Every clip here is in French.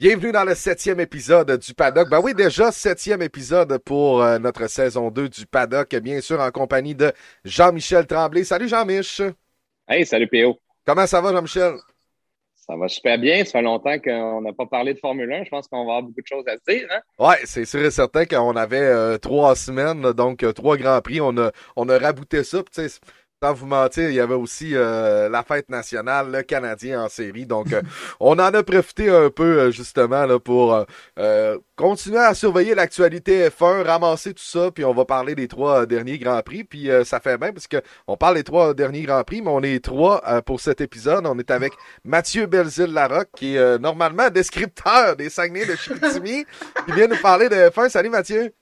Bienvenue dans le septième épisode du Paddock. Ben oui, déjà septième épisode pour euh, notre saison 2 du Paddock, bien sûr en compagnie de Jean-Michel Tremblay. Salut Jean-Mich. Hey, salut PO. Comment ça va Jean-Michel? Ça va super bien. Ça fait longtemps qu'on n'a pas parlé de Formule 1. Je pense qu'on va avoir beaucoup de choses à dire. Hein? Ouais, c'est sûr et certain qu'on avait euh, trois semaines, donc euh, trois grands prix. On a, on a rabouté ça. Sans vous mentir, il y avait aussi euh, la fête nationale, le Canadien en série. Donc, euh, on en a profité un peu euh, justement là, pour continuer à surveiller l'actualité F1, ramasser tout ça, puis on va parler des trois derniers Grands Prix. Puis ça fait bien parce que on parle des trois derniers Grands Prix, mais on est trois pour cet épisode. On est avec Mathieu Belzile-Larocque, qui est normalement descripteur des Saguenay de Chicoutimi, qui vient nous parler de F1. Salut Mathieu!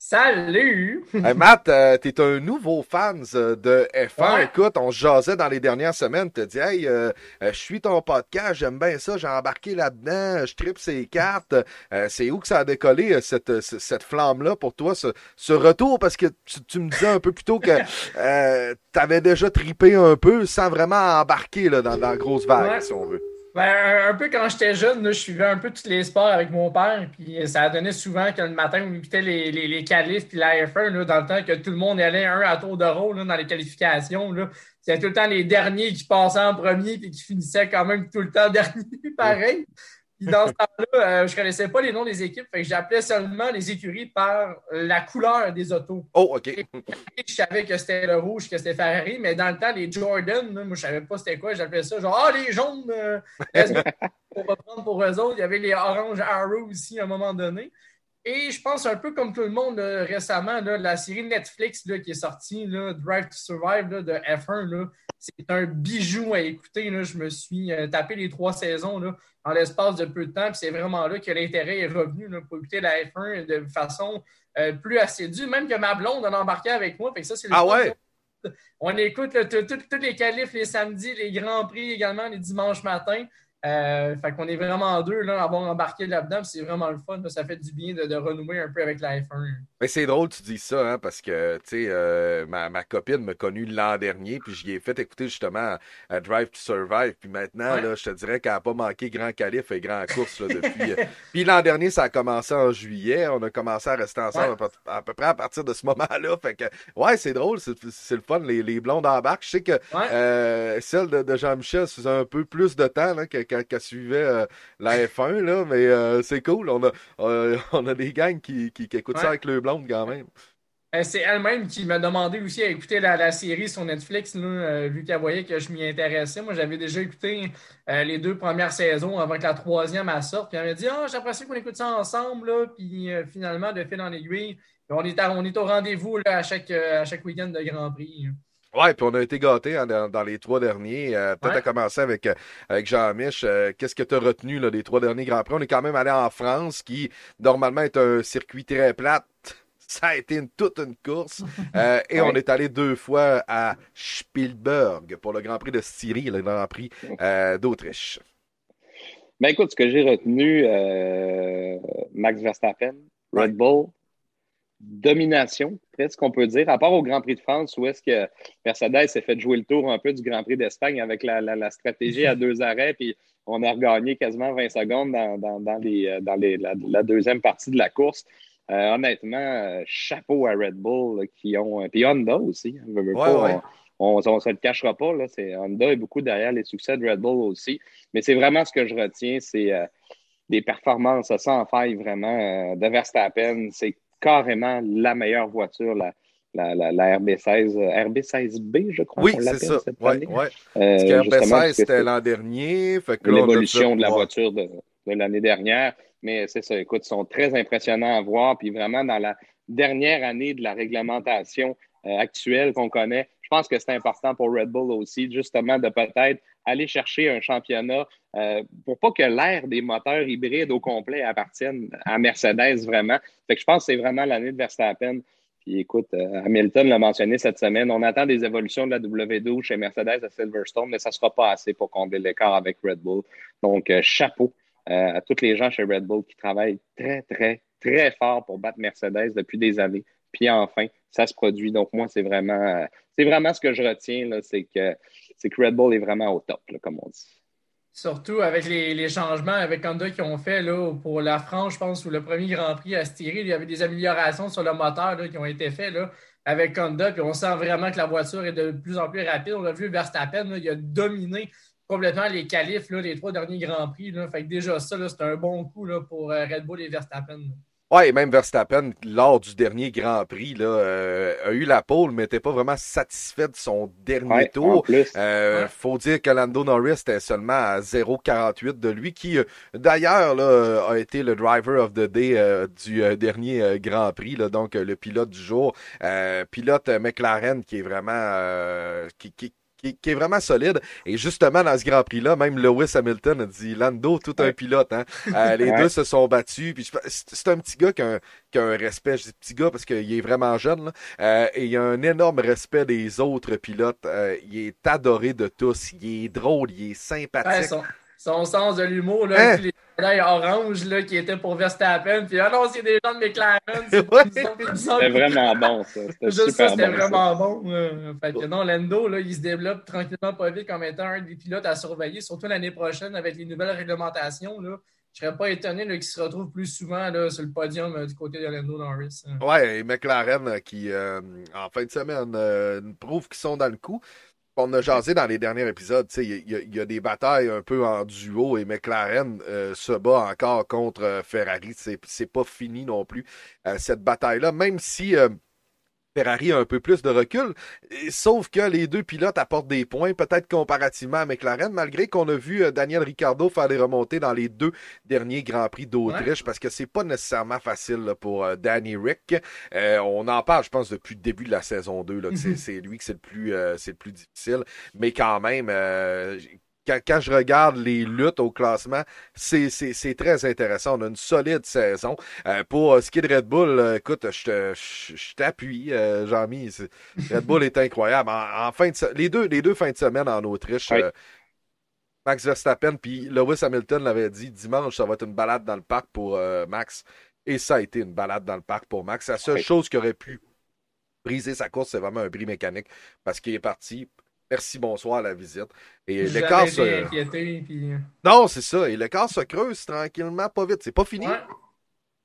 Salut! hey Matt, euh, t'es un nouveau fan euh, de F1. Écoute, on jasait dans les dernières semaines. Tu dit, hey, euh, je suis ton podcast, j'aime bien ça, j'ai embarqué là-dedans, je tripe ces cartes. c'est où que ça a décollé, cette, cette flamme-là, pour toi, ce, retour? Parce que tu, me disais un peu plus tôt que t'avais déjà tripé un peu sans vraiment embarquer là, dans, dans la grosse vague, si on veut. Ben, un, peu quand j'étais jeune, je suivais un peu tous les sports avec mon père. Puis ça donné souvent que le matin, on écoutait les, les, les qualifs puis la F1, dans le temps que tout le monde allait un à tour de rôle dans les qualifications. C'était tout le temps les derniers qui passaient en premier et qui finissaient quand même tout le temps dernier, pareil. Puis dans ce temps-là, euh, je connaissais pas les noms des équipes, fait que j'appelais seulement les écuries par la couleur des autos. Oh, OK. je savais que c'était le rouge, que c'était Ferrari, mais dans le temps, les Jordan, moi, je savais pas c'était quoi. J'appelais ça genre, ah, les jaunes, euh, pour reprendre pour eux autres. Il y avait les orange Arrow aussi à un moment donné. Et je pense un peu comme tout le monde récemment, la série Netflix là, qui est sortie, Drive to Survive de F1, c'est un bijou à écouter. Je me suis euh, tapé les trois saisons en l'espace de peu de temps. C'est vraiment là que l'intérêt est revenu pour écouter la F1 de façon euh, plus assidue. Même que ma blonde en embarqué avec moi. Fait ça, ah ouais? On écoute tous les qualifs les samedis, les grands prix également les dimanches matins. Euh, fait qu'on est vraiment deux là, à avoir embarqué là-dedans. C'est vraiment le fun. Ça fait du bien de, renouer un peu avec la F1. Mais c'est drôle, tu dis ça, hein, parce que tu sais, euh, ma, ma, copine m'a connu l'an dernier, puis j'y ai fait écouter justement à Drive to Survive. Puis maintenant, là, je te dirais qu'elle n'a pas manqué grand qualif et grand course là, depuis. Euh, puis l'an dernier, ça a commencé en juillet. On a commencé à rester ensemble à, peu près à partir de ce moment-là. Fait que ouais, c'est drôle, c'est le fun. Les, les blondes embarquent. Je sais que celle de, Jean-Michel faisait un peu plus de temps là, que qu'elle suivait euh, la F1, là, mais euh, c'est cool. On a, euh, on a des gangs qui, qui, écoutent ça avec le blonde quand même. C'est elle-même qui m'a demandé aussi à écouter la, série sur Netflix, vu qu'elle voyait que je m'y intéressais. Moi, j'avais déjà écouté les deux premières saisons avant que la troisième à sorte. Puis elle m'a dit Ah, j'apprécie qu'on écoute ça ensemble. Puis finalement, de fil en aiguille, on est, on est au rendez-vous à chaque, à chaque week-end de Grand Prix. Ouais, puis on a été gâtés hein, dans, les trois derniers. Euh, peut-être à commencer avec, euh, avec Jean-Mich. Euh, qu'est-ce que tu as retenu là, des trois derniers Grands Prix? On est quand même allé en France, qui normalement est un circuit très plat. Ça a été une, toute une course. et on est allé deux fois à Spielberg pour le Grand Prix de Styrie, le Grand Prix d'Autriche. Ben écoute, ce que j'ai retenu, Max Verstappen, Red Bull, domination, presque qu'on peut dire, à part au Grand Prix de France où est-ce que Mercedes s'est fait jouer le tour un peu du Grand Prix d'Espagne avec la, stratégie à deux arrêts, puis on a regagné quasiment 20 secondes dans, dans, dans, les, dans les, la, deuxième partie de la course. Euh, honnêtement, chapeau à Red Bull qui ont. Puis Honda aussi. Hein, on ne se le cachera pas. Là, Honda est beaucoup derrière les succès de Red Bull aussi. Mais c'est vraiment ce que je retiens, c'est euh, des performances sans faille vraiment euh, de Verstappen. C'est carrément la meilleure voiture, la, la, la, RB16, RB16B, je crois. Oui, c'est ça. Ouais, ouais. Euh, RB16, c'était l'an dernier. L'évolution de la voiture de, de l'année dernière. Mais c'est ça, écoute, ils sont très impressionnants à voir. Puis vraiment, dans la dernière année de la réglementation euh, actuelle qu'on connaît, je pense que c'est important pour Red Bull aussi, justement, de peut-être aller chercher un championnat euh, pour pas que l'ère des moteurs hybrides au complet appartienne à Mercedes vraiment. Fait que je pense que c'est vraiment l'année de Verstappen. Puis écoute, euh, Hamilton l'a mentionné cette semaine, on attend des évolutions de la W12 chez Mercedes à Silverstone, mais ça ne sera pas assez pour combler l'écart avec Red Bull. Donc, euh, chapeau à tous les gens chez Red Bull qui travaillent très, très, très fort pour battre Mercedes depuis des années. Puis enfin, ça se produit. Donc, moi, c'est vraiment, c'est vraiment ce que je retiens, c'est que, que Red Bull est vraiment au top, comme on dit. Surtout avec les, changements avec Honda qui ont fait là, pour la France, je pense, ou le premier Grand Prix à Styrie, il y avait des améliorations sur le moteur là, qui ont été faites là, avec Honda. Puis on sent vraiment que la voiture est de plus en plus rapide. On a vu Verstappen, il a dominé complètement les qualifs, les trois derniers Grands Prix. Fait que déjà, ça, c'est un bon coup pour euh, Red Bull et Verstappen. Ouais, et même Verstappen, lors du dernier Grand Prix, là, euh, a eu la pole, mais n'était pas vraiment satisfait de son dernier tour. Euh, Faut dire que Lando Norris était seulement à 0,48 de lui, qui d'ailleurs là, a été le driver of the day euh, du euh, dernier Grand Prix, là, donc le pilote du jour. pilote McLaren qui est vraiment qui, qui, qui, est vraiment solide. Et justement, dans ce Grand Prix-là, même Lewis Hamilton a dit Lando, tout un pilote. Hein? Euh, les deux se sont battus. Puis c'est un petit gars qui a un, respect. Je dis petit gars parce qu'il est vraiment jeune. Euh, et il a un énorme respect des autres pilotes. Euh, il est adoré de tous. Il est drôle, il est sympathique. Son, sens de l'humour, là, hein? orange là, qui était pour Verstappen. Puis ah non, c'est des gens de McLaren. C'était vraiment bon, ça. C'était super ça, c'était vraiment bon. Fait que non, Lando, là, il se développe tranquillement pas vite comme étant un des pilotes à surveiller, surtout l'année prochaine avec les nouvelles réglementations. Là. Je serais pas étonné qu'il se retrouve plus souvent là, sur le podium euh, du côté de Lando Norris. Hein. Ouais, et McLaren euh, qui, euh, en fin de semaine, prouve qu'ils sont dans le coup on a jasé dans les derniers épisodes, il y, a des batailles un peu en duo et McLaren euh, se bat encore contre euh, Ferrari. C'est pas fini non plus, euh, cette bataille-là, même si Ferrari a un peu plus de recul, sauf que les deux pilotes apportent des points, peut-être comparativement à McLaren, malgré qu'on a vu euh, Daniel Ricciardo faire des remontées dans les deux derniers Grands Prix d'Autriche, parce que c'est pas nécessairement facile pour euh, Danny Rick. Euh, on en parle, je pense, depuis le début de la saison 2, là, mm-hmm. c'est lui que c'est le plus c'est le plus difficile, mais quand même quand, je regarde les luttes au classement, c'est très intéressant. On a une solide saison. Euh, pour euh, ce qui est de Red Bull, euh, écoute, je t'appuie, Jean-Mi. Red Bull est incroyable. En, fin de, les, deux, les deux fins de semaine en Autriche, Max Verstappen puis Lewis Hamilton l'avait dit dimanche, ça va être une balade dans le parc pour Max. Et ça a été une balade dans le parc pour Max. La seule chose qui aurait pu briser sa course, c'est vraiment un bris mécanique parce qu'il est parti merci, bonsoir à la visite. Et l'écart se... Euh, non, c'est ça. Et l'écart se creuse tranquillement, pas vite. C'est pas fini.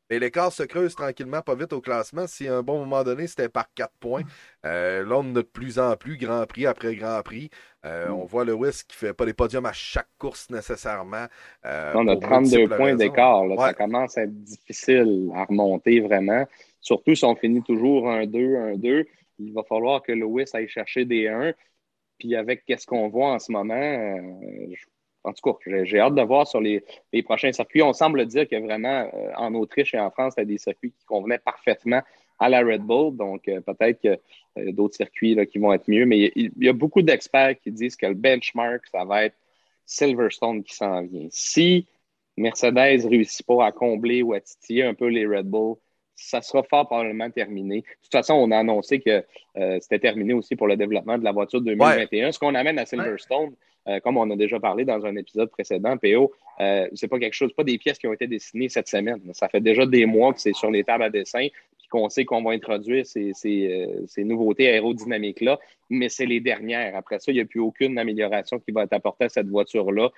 Mais l'écart se creuse tranquillement, pas vite au classement. Si à un bon moment donné, c'était par 4 points. Euh, là, on a de plus en plus Grand Prix après Grand Prix. Euh, mm. On voit Lewis qui fait pas des podiums à chaque course nécessairement. on a 32 points d'écart. Ça commence à être difficile à remonter vraiment. Surtout si on finit toujours 1-2, 1-2. Il va falloir que Lewis aille chercher des 1. Puis avec ce qu'on voit en ce moment, euh, en tout cas, j'ai hâte de voir sur les, prochains circuits. On semble dire que vraiment, euh, en Autriche et en France, il a des circuits qui convenaient parfaitement à la Red Bull. Donc, euh, peut-être que d'autres circuits qui vont être mieux. Mais il, y a beaucoup d'experts qui disent que le benchmark, ça va être Silverstone qui s'en vient. Si Mercedes réussit pas à combler ou à titiller un peu les Red Bull, ça sera fort probablement terminé. De toute façon, on a annoncé que euh, c'était terminé aussi pour le développement de la voiture 2021. Ce qu'on amène à Silverstone, euh, comme on a déjà parlé dans un épisode précédent, PO, euh, c'est pas quelque chose, pas des pièces qui ont été dessinées cette semaine. Ça fait déjà des mois que c'est sur les tables à dessin, puis qu'on sait qu'on va introduire ces, ces, ces nouveautés aérodynamiques-là, mais c'est les dernières. Après ça, il n'y a plus aucune amélioration qui va être apportée à cette voiture-là.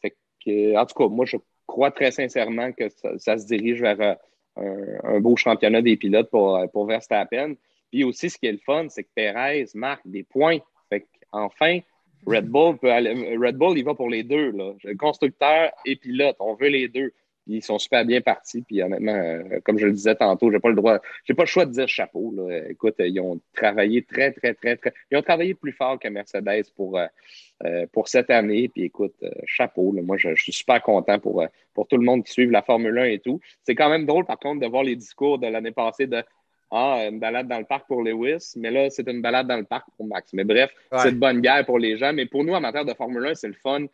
Fait que, en tout cas, moi, je crois très sincèrement que ça, ça se dirige vers un, beau championnat des pilotes pour, pour Verstappen. Puis aussi, ce qui est le fun, c'est que Perez marque des points. Fait enfin, Red Bull Red Bull, il va pour les deux, là. Constructeur et pilote, on veut les deux. Ils sont super bien partis. Puis honnêtement, euh, comme je le disais tantôt, j'ai pas le droit, j'ai pas le choix de dire chapeau. Là. Écoute, ils ont travaillé très, très, très, très. Ils ont travaillé plus fort que Mercedes pour, euh, euh, pour cette année. Puis écoute, chapeau. Moi, je, suis super content pour, pour tout le monde qui suit la Formule 1 et tout. C'est quand même drôle, par contre, de voir les discours de l'année passée de ah, une balade dans le parc pour Lewis, mais là, c'est une balade dans le parc pour Max. Mais bref, c'est une bonne guerre pour les gens. Mais pour nous, amateurs de Formule 1, c'est le fun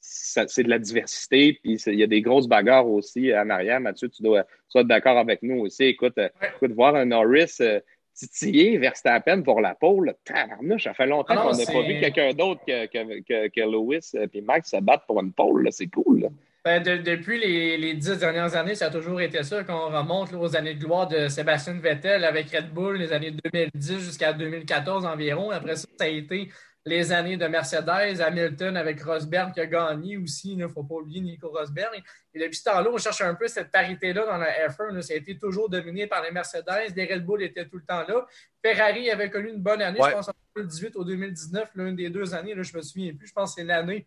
c'est de la diversité, puis il y a des grosses bagarres aussi en arrière. Mathieu, tu dois, être d'accord avec nous aussi. Écoute, euh, écoute voir un Norris euh, titiller Verstappen pour la pole, tabarnouche, ça fait longtemps ah qu'on n'a pas vu quelqu'un d'autre que, que, que, Lewis et Max se battre pour une pole. C'est cool. Ben, depuis les, dix dernières années, ça a toujours été ça. Quand on remonte aux années de gloire de Sébastien Vettel avec Red Bull, les années 2010 jusqu'à 2014 environ. Après ça, ça a été les années de Mercedes, Hamilton avec Rosberg qui a gagné aussi. Il ne faut pas oublier Nico Rosberg. Et depuis ce temps-là, on cherche un peu cette parité-là dans la F1. Ça a été toujours dominé par les Mercedes. Les Red Bull étaient tout le temps là. Ferrari avait connu une bonne année, je pense en 2018 ou 2019, l'une des deux années. Là, je me souviens plus. Je pense que c'est l'année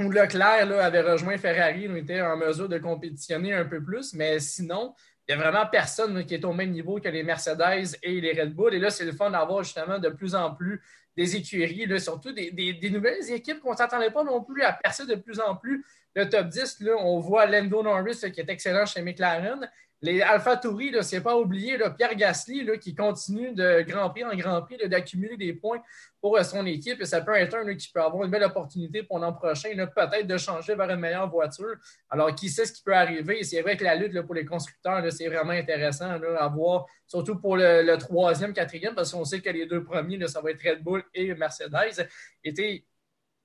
où Leclerc là, avait rejoint Ferrari, on était en mesure de compétitionner un peu plus, mais sinon, il n'y a vraiment personne qui est au même niveau que les Mercedes et les Red Bull. Et là, c'est le fun d'avoir justement de plus en plus des écuries, surtout des, nouvelles équipes qu'on ne s'attendait pas non plus à percer de plus en plus. Le top 10, là, on voit Lando Norris qui est excellent chez McLaren. Les Alpha Touri, ce n'est pas oublié, Pierre Gasly là, qui continue de Grand Prix en Grand Prix d'accumuler des points pour euh, son équipe. Et ça peut être un qui peut avoir une belle opportunité pour l'an prochain, peut-être de changer vers une meilleure voiture. Alors, qui sait ce qui peut arriver? C'est vrai que la lutte pour les constructeurs, c'est vraiment intéressant à voir, surtout pour le, troisième, quatrième, parce qu'on sait que les deux premiers, ça va être Red Bull et Mercedes. Et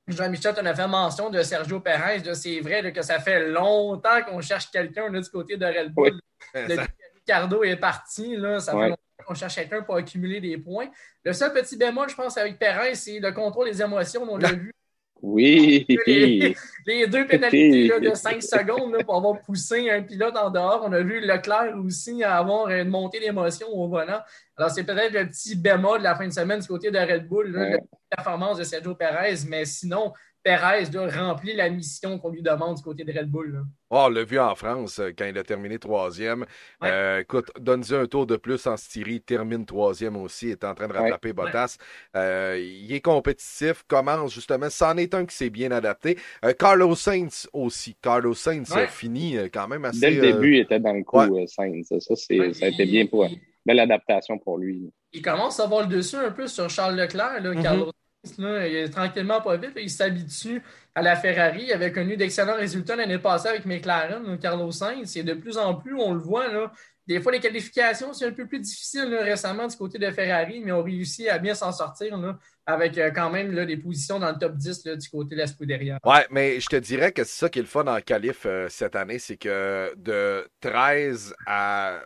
Jean-Michel, on a fait mention de Sergio Perez. C'est vrai que ça fait longtemps qu'on cherche quelqu'un du côté de Red Bull. Ricardo est parti, là, ça fait longtemps qu'on cherche quelqu'un pour accumuler des points. Le seul petit bémol, je pense, avec Perez, c'est le contrôle des émotions. On l'a vu oui. Les, deux pénalités de 5 secondes pour avoir poussé un pilote en dehors. On a vu Leclerc aussi avoir une montée d'émotion au volant. Alors, c'est peut-être le petit bémol de la fin de semaine du côté de Red Bull, la performance de Sergio Perez. Mais sinon, Perez de remplir la mission qu'on lui demande du côté de Red Bull. Oh, on l'a vu en France euh, quand il a terminé troisième. Euh, écoute, donne-lui un tour de plus en Styrie, termine troisième aussi, est en train de rattraper Bottas. Euh, il est compétitif, commence justement, c'en est un qui s'est bien adapté. Carlos Sainz aussi. Carlos Sainz a fini quand même assez. Dès le début, il était dans le coup, Sainz. Ça, ça a été bien pour belle adaptation pour lui. Il commence à avoir le dessus un peu sur Charles Leclerc, là, mm-hmm. Carlos il est tranquillement pas vite, il s'habitue à la Ferrari. Il avait connu d'excellents résultats l'année passée avec McLaren, Carlos Sainz. Et de plus en plus, on le voit, là, des fois, les qualifications, c'est un peu plus difficile récemment du côté de Ferrari, mais on réussit à bien s'en sortir avec euh, quand même des positions dans le top 10 du côté de la Scuderia. Ouais, mais je te dirais que c'est ça qui est le fun en qualif euh, cette année, c'est que de 13 à,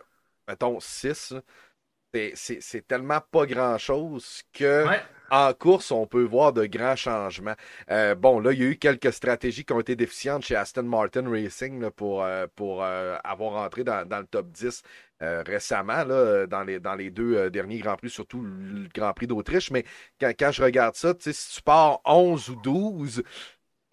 mettons, 6, c'est tellement pas grand-chose que en course, on peut voir de grands changements. Euh, bon, là, il y a eu quelques stratégies qui ont été déficientes chez Aston Martin Racing pour, euh, pour euh, avoir entré dans, le top 10 récemment, là, dans, les, dans les deux derniers Grands Prix, surtout le Grand Prix d'Autriche. Mais quand, quand, je regarde ça, si tu pars 11 ou 12,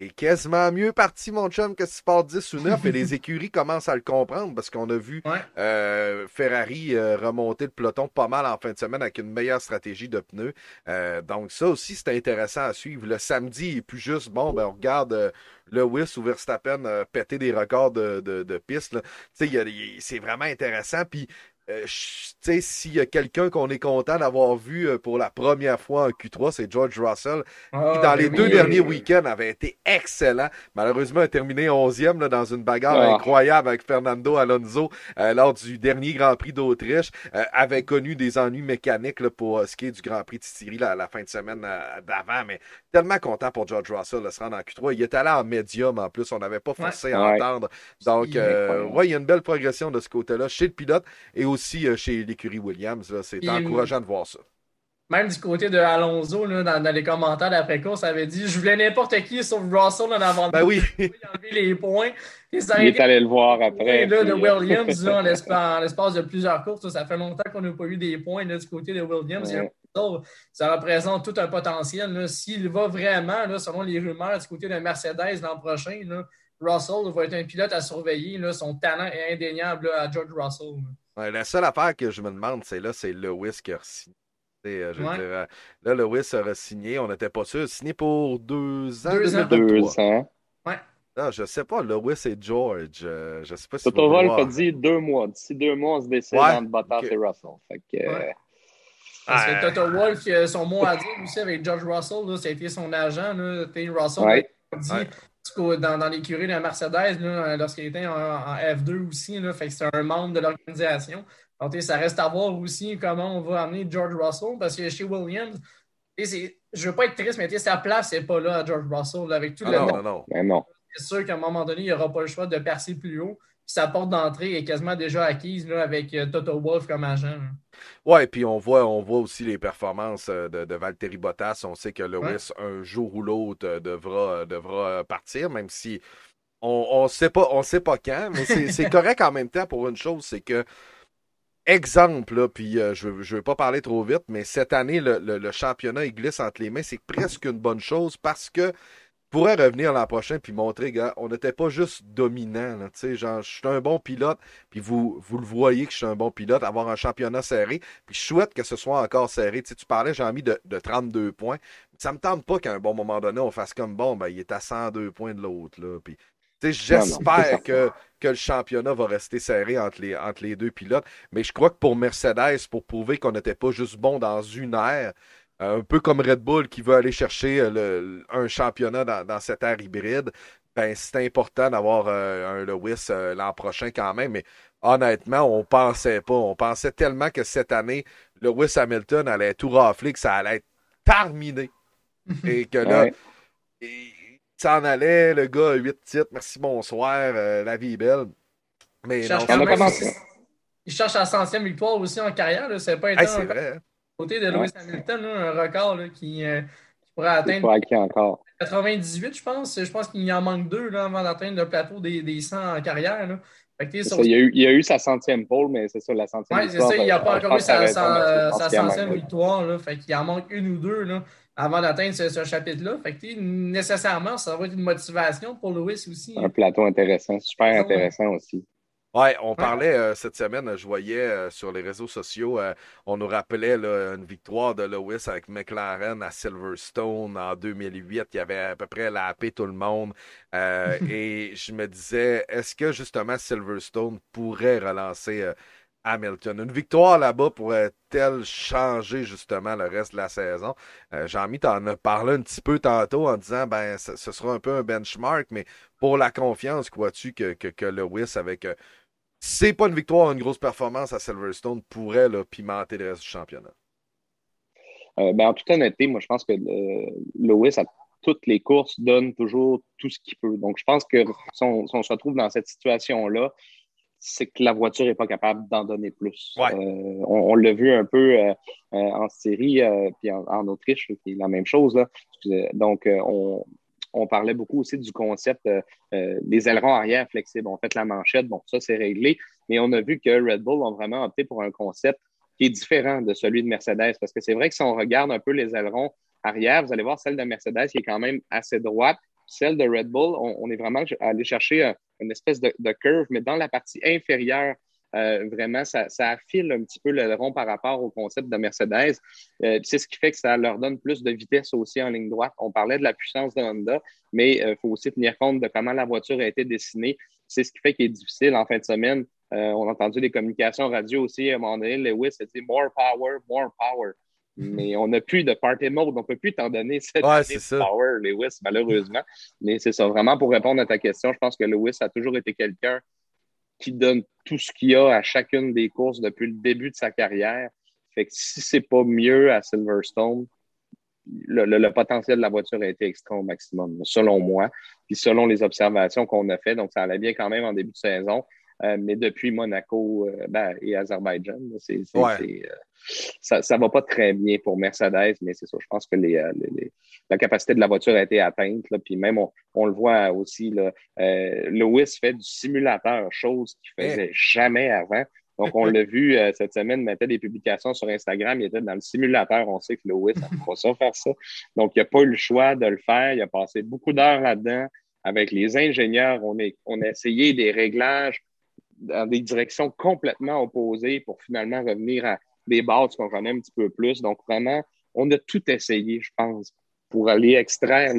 est quasiment mieux parti, mon chum, que si tu 10 ou 9. et les écuries commencent à le comprendre parce qu'on a vu euh, Ferrari euh, remonter le peloton pas mal en fin de semaine avec une meilleure stratégie de pneus. Euh, donc, ça aussi, c'est intéressant à suivre. Le samedi, et plus juste, bon, ben, on regarde Lewis ou Verstappen péter des records de, de, de piste. C'est vraiment intéressant. Puis, euh, sais, s'il y a quelqu'un qu'on est content d'avoir vu euh, pour la première fois en Q3, c'est George Russell, qui ah, dans les deux derniers week-ends avait été excellent. Malheureusement, a terminé 11e là, dans une bagarre ah. incroyable avec Fernando Alonso euh, lors du dernier Grand Prix d'Autriche. avait connu des ennuis mécaniques là, pour ce qui est du Grand Prix de Styrie la, la fin de semaine d'avant, mais tellement content pour George Russell de se rendre en Q3. Il est allé en médium en plus, on n'avait pas forcé à entendre. Donc, ouais, il y a une belle progression de ce côté-là chez le pilote et aussi aussi euh, chez l'écurie Williams. C'est encourageant de voir ça. Même du côté de Alonso, dans, les commentaires d'après-course, ça avait dit Je voulais n'importe qui sauf Russell en avant. Ben oui. il les points. il est allé le voir après. de Williams, en l'espace de plusieurs courses, ça fait longtemps qu'on n'a pas eu des points du côté de Williams. Ça représente tout un potentiel. S'il va vraiment, selon les rumeurs, du côté de Mercedes l'an prochain, Russell va être un pilote à surveiller. Son talent est indéniable à George Russell la seule affaire que je me demande, c'est là, c'est Lewis qui a signé. Euh, je euh, là, Lewis a signé, on n'était pas sûr. Signé pour deux ans. Deux, ans. Deux ans. Ouais. Non, je sais pas, Lewis et George. Euh, je sais pas si. Toto Wolf a dit deux mois. D'ici deux mois, on se décide ouais, entre Bottas et Russell. Fait que, Parce que Toto Wolf, son mot à dire aussi avec George Russell, là, ça a été son agent. Là, Russell a dit dans, dans l'écurie de la Mercedes lorsqu'il était en, F2 aussi. Là, fait que c'est un membre de l'organisation. Donc, ça reste à voir aussi comment on va amener George Russell parce que chez Williams, je ne veux pas être triste, mais sa place n'est pas là à George Russell avec tout ah le non, non, non. C'est sûr qu'à un moment donné, il n'y aura pas le choix de percer plus haut. Puis sa porte d'entrée est quasiment déjà acquise là, avec euh, Toto Wolf comme agent. Ouais, puis on voit, on voit aussi les performances euh, de, de Valtteri Bottas. On sait que Lewis, un jour ou l'autre, euh, devra, devra partir, même si on ne sait, pas, on sait pas quand, mais c'est correct en même temps pour une chose, c'est que exemple, puis je ne veux pas parler trop vite, mais cette année, le, le championnat il glisse entre les mains. C'est presque une bonne chose parce que pourrais revenir l'an prochain puis montrer, gars, on n'était pas juste dominant. Tu sais, genre, je suis un bon pilote, puis vous, vous le voyez que je suis un bon pilote, avoir un championnat serré, puis je souhaite que ce soit encore serré. Tu, sais, tu parlais, j'ai envie de, de 32 points. Ça me tente pas qu'à un bon moment donné, on fasse comme bon, ben, il est à 102 points de l'autre. Là, puis, J'espère que, que le championnat va rester serré entre les, entre les deux pilotes. Mais je crois que pour Mercedes, pour prouver qu'on n'était pas juste bon dans une ère, un peu comme Red Bull qui veut aller chercher euh, un championnat dans, cette ère hybride, ben, c'est important d'avoir euh, un Lewis euh, l'an prochain quand même. Mais honnêtement, on pensait pas. On pensait tellement que cette année, Lewis Hamilton allait tout rafler, que ça allait être terminé. Et que là, il s'en allait, le gars, 8 titres, merci, bonsoir, la vie est belle. Mais il cherche, non, il cherche la centième victoire aussi en carrière. C'est pas hey, c'est vrai. Hein côté de Lewis Hamilton, un record qui, euh, qui, pourrait atteindre encore. 98, je pense. Je pense qu'il en manque deux là, avant d'atteindre le plateau des, des 100 en carrière. Là. Fait ça, il, a eu, il, a eu, sa centième pole, mais c'est ça, la centième Oui, c'est ça, il n'a pas encore eu sa, sa, centième victoire. Là. Fait qu'il en manque une ou deux là, avant d'atteindre ce, ce chapitre-là. Fait que nécessairement, ça va être une motivation pour Lewis aussi. Un plateau intéressant, super intéressant aussi. Ouais, on parlait euh, cette semaine, je voyais euh, sur les réseaux sociaux, euh, on nous rappelait une victoire de Lewis avec McLaren à Silverstone en 2008. Il y avait à peu près la paix tout le monde. et je me disais, est-ce que justement Silverstone pourrait relancer Hamilton? Une victoire là-bas pourrait-elle changer justement le reste de la saison? Jean-Mi t'en as parlé un petit peu tantôt en disant, ben, ce, sera un peu un benchmark, mais pour la confiance, crois-tu que, que, que Lewis avec c'est pas une victoire, une grosse performance à Silverstone pourrait là, pimenter le reste du championnat? Euh, ben, en toute honnêteté, moi, je pense que euh, Lewis, à toutes les courses, donne toujours tout ce qu'il peut. Donc, je pense que si on, se retrouve dans cette situation-là, c'est que la voiture n'est pas capable d'en donner plus. Euh, on, l'a vu un peu en série, puis en, Autriche, qui est la même chose. Là. Donc, on, on parlait beaucoup aussi du concept euh, euh, des ailerons arrière flexibles. On fait la manchette, bon, ça c'est réglé, mais on a vu que Red Bull ont vraiment opté pour un concept qui est différent de celui de Mercedes, parce que c'est vrai que si on regarde un peu les ailerons arrière, vous allez voir celle de Mercedes qui est quand même assez droite. Celle de Red Bull, on, est vraiment allé chercher une espèce de curve, mais dans la partie inférieure euh, vraiment, ça, affile un petit peu le rond par rapport au concept de Mercedes. Euh, c'est ce qui fait que ça leur donne plus de vitesse aussi en ligne droite. On parlait de la puissance de Honda, mais il euh, faut aussi tenir compte de comment la voiture a été dessinée. C'est ce qui fait qu'il est difficile en fin de semaine. on a entendu des communications radio aussi. À un moment donné, Lewis a dit more power, more power. Mais on n'a plus de party mode. On ne peut plus t'en donner cette power, Lewis, malheureusement. Mais c'est ça. Vraiment, pour répondre à ta question, je pense que Lewis a toujours été quelqu'un qui donne tout ce qu'il a à chacune des courses depuis le début de sa carrière. Fait que si c'est pas mieux à Silverstone, le, potentiel de la voiture a été extra au maximum, selon moi, puis selon les observations qu'on a faites. Donc, ça allait bien quand même en début de saison. Euh, mais depuis Monaco euh, ben, et Azerbaïdjan, c'est, euh, ça ne va pas très bien pour Mercedes, mais c'est ça. Je pense que les, la capacité de la voiture a été atteinte. Là, puis même, on, le voit aussi, là, Lewis fait du simulateur, chose qu'il ne faisait jamais avant. Donc, on l'a vu cette semaine, il mettait des publications sur Instagram, il était dans le simulateur. On sait que Lewis n'a pas ça faire ça. Donc, il n'a pas eu le choix de le faire. Il a passé beaucoup d'heures là-dedans. Avec les ingénieurs, on, est, on a essayé des réglages dans des directions complètement opposées pour finalement revenir à des bases qu'on connaît un petit peu plus. Donc, vraiment, on a tout essayé, je pense, pour aller extraire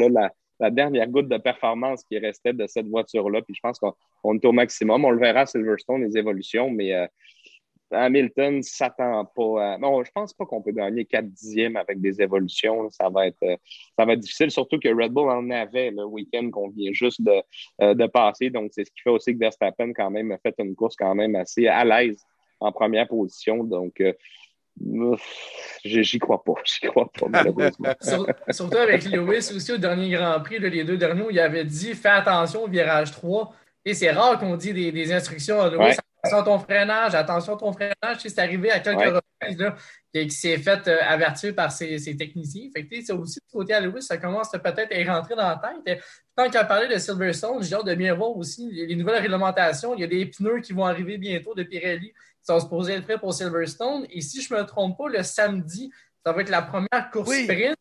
la, dernière goutte de performance qui restait de cette voiture-là. Puis je pense qu'on est au maximum. On le verra à Silverstone, les évolutions, mais euh, Hamilton s'attend pas à... Non, je pense pas qu'on peut gagner 4 dixièmes avec des évolutions. Ça va être, euh, ça va être difficile, surtout que Red Bull en avait le week-end qu'on vient juste de, euh, de passer. Donc, c'est ce qui fait aussi que Verstappen, quand même, a fait une course quand même assez à l'aise en première position. Donc, euh, J'y crois pas. J'y crois pas, malheureusement. surtout avec Lewis aussi au dernier Grand Prix, les deux derniers, où il avait dit fais attention au virage 3. Et c'est rare qu'on dit des, instructions à Lewis. Attention à ton freinage, attention à ton freinage. C'est arrivé à quelques reprises là, qui, s'est fait euh, avertir par ses, techniciens. Fait que, aussi du côté à Lewis, ça commence peut-être à y rentrer dans la tête. Tant qu'à parler de Silverstone, j'ai hâte de bien voir aussi les, nouvelles réglementations. Il y a des pneus qui vont arriver bientôt de Pirelli qui sont supposés être prêts pour Silverstone. Et si je ne me trompe pas, le samedi, ça va être la première course sprint.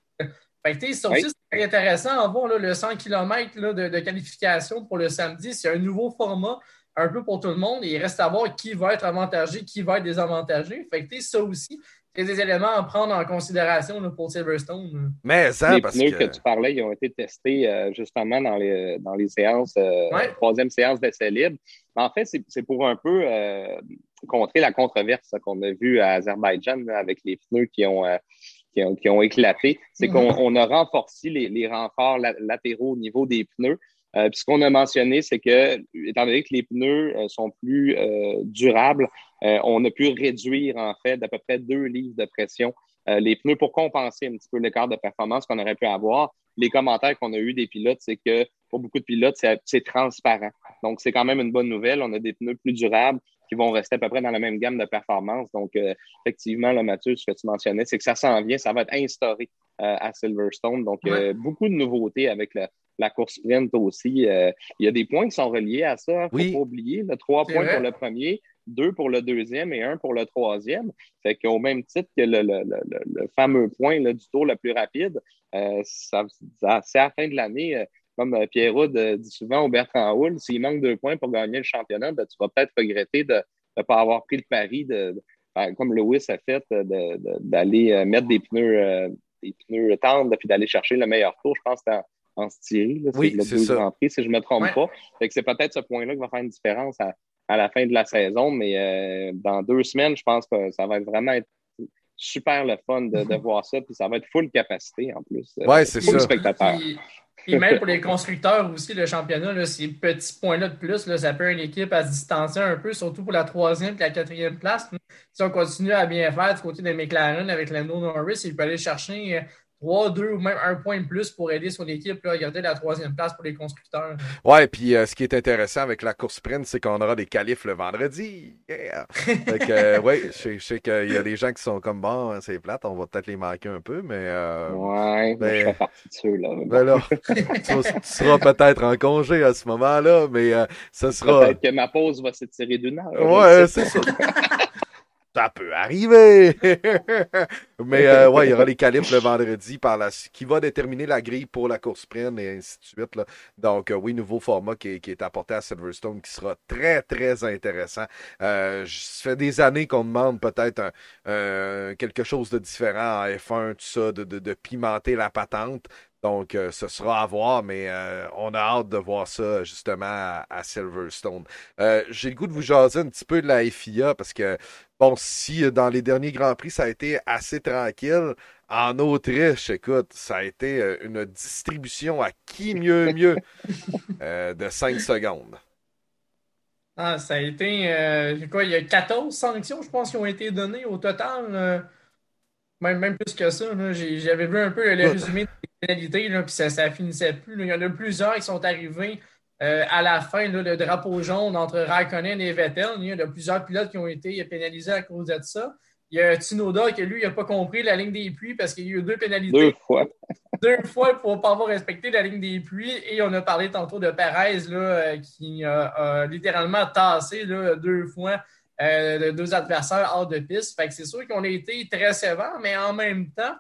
Fait ça aussi, c'est intéressant à voir le 100 km de, de, qualification pour le samedi. C'est un nouveau format un peu pour tout le monde et il reste à voir qui va être avantagé, qui va être désavantagé. Fait que ça aussi, c'est des éléments à prendre en considération pour Silverstone. Mais ça, les parce pneus que... tu parlais, ils ont été testés euh, justement dans les, dans les séances, euh, troisième séance d'essai libre. En fait, c'est pour un peu euh, contrer la controverse qu'on a vue à Azerbaïdjan avec les pneus qui ont, qui ont, éclaté. C'est qu'on mm-hmm. a renforcé les, les renforts latéraux au niveau des pneus. Euh, puis ce qu'on a mentionné, c'est que, étant donné que les pneus euh, sont plus euh, durables, on a pu réduire, en fait, d'à peu près deux livres de pression les pneus pour compenser un petit peu l'écart de performance qu'on aurait pu avoir. Les commentaires qu'on a eus des pilotes, c'est que pour beaucoup de pilotes, c'est transparent. Donc, c'est quand même une bonne nouvelle. On a des pneus plus durables qui vont rester à peu près dans la même gamme de performance. Donc, effectivement, là, Mathieu, ce que tu mentionnais, c'est que ça s'en vient, ça va être instauré à Silverstone. Donc, beaucoup de nouveautés avec le, la course sprint aussi. Euh, il y a des points qui sont reliés à ça. Il ne faut pas oublier. trois points pour le premier, deux pour le deuxième et un pour le troisième. Fait qu'au même titre que le, fameux point du tour le plus rapide, euh, c'est à la fin de l'année. Euh, comme Pierrot dit souvent au Bertrand Houle, s'il manque deux points pour gagner le championnat, ben, tu vas peut-être regretter de ne pas avoir pris le pari, de, ben, comme Lewis a fait, d'aller mettre des pneus, des pneus tendres puis d'aller chercher le meilleur tour. Je pense que en Styrie. Oui, c'est ça. Grand Prix, si je ne me trompe pas. c'est peut-être ce point-là qui va faire une différence à, la fin de la saison, mais euh, dans deux semaines, je pense que ça va vraiment être super le fun de, voir ça, puis ça va être full capacité en plus. Euh, oui, c'est ça. spectateurs. Puis, même pour les constructeurs aussi, le championnat, ces petits points-là de plus, là, ça peut une équipe à se distancer un peu, surtout pour la troisième et la quatrième place. Si on continue à bien faire du côté des McLaren avec Lando Norris, il peut aller chercher 3, 2 ou même un point de plus pour aider son équipe là, à garder la troisième place pour les constructeurs. Ouais, puis euh, ce qui est intéressant avec la course sprint, c'est qu'on aura des qualifs le vendredi. Yeah. fait euh, ouais, je, sais qu'il y a des gens qui sont comme bon, hein, c'est plate, on va peut-être les manquer un peu, mais. Euh, ouais, ben, je fais partie de ceux là. Ben là, tu, seras peut-être en congé à ce moment-là, mais ce sera. Peut-être que ma pause va s'étirer d'une heure. Ouais, c'est ça. ça peut arriver. Mais euh, ouais, il y aura les qualifs le vendredi qui va déterminer la grille pour la course sprint et ainsi de suite. Donc euh, oui, nouveau format qui est, apporté à Silverstone qui sera très très intéressant. Euh, ça fait des années qu'on demande peut-être quelque chose de différent en F1, tout ça, de pimenter la patente. Donc, euh, ce sera à voir, mais euh, on a hâte de voir ça justement à, Silverstone. Euh, j'ai le goût de vous jaser un petit peu de la FIA parce que, bon, si dans les derniers Grands Prix, ça a été assez tranquille, en Autriche, écoute, ça a été une distribution à qui mieux mieux de 5 secondes. Ah, ça a été, quoi, il y a 14 sanctions, je pense, qui ont été données au total. Même, même plus que ça, j'avais vu un peu le résumé des pénalités, puis ça, ça finissait plus. Il y en a plusieurs qui sont arrivés euh, à la fin, le drapeau jaune entre Raikkonen et Vettel. Il y a plusieurs pilotes qui ont été pénalisés à cause de ça. Il y a Tsunoda qui, lui, n'a pas compris la ligne des puits parce qu'il y a eu deux pénalités. Deux fois. deux fois pour ne pas avoir respecté la ligne des puits. Et on a parlé tantôt de Perez là, euh, qui a, littéralement tassé deux fois euh, deux adversaires hors de piste. Fait que c'est sûr qu'on a été très sévères, mais en même temps,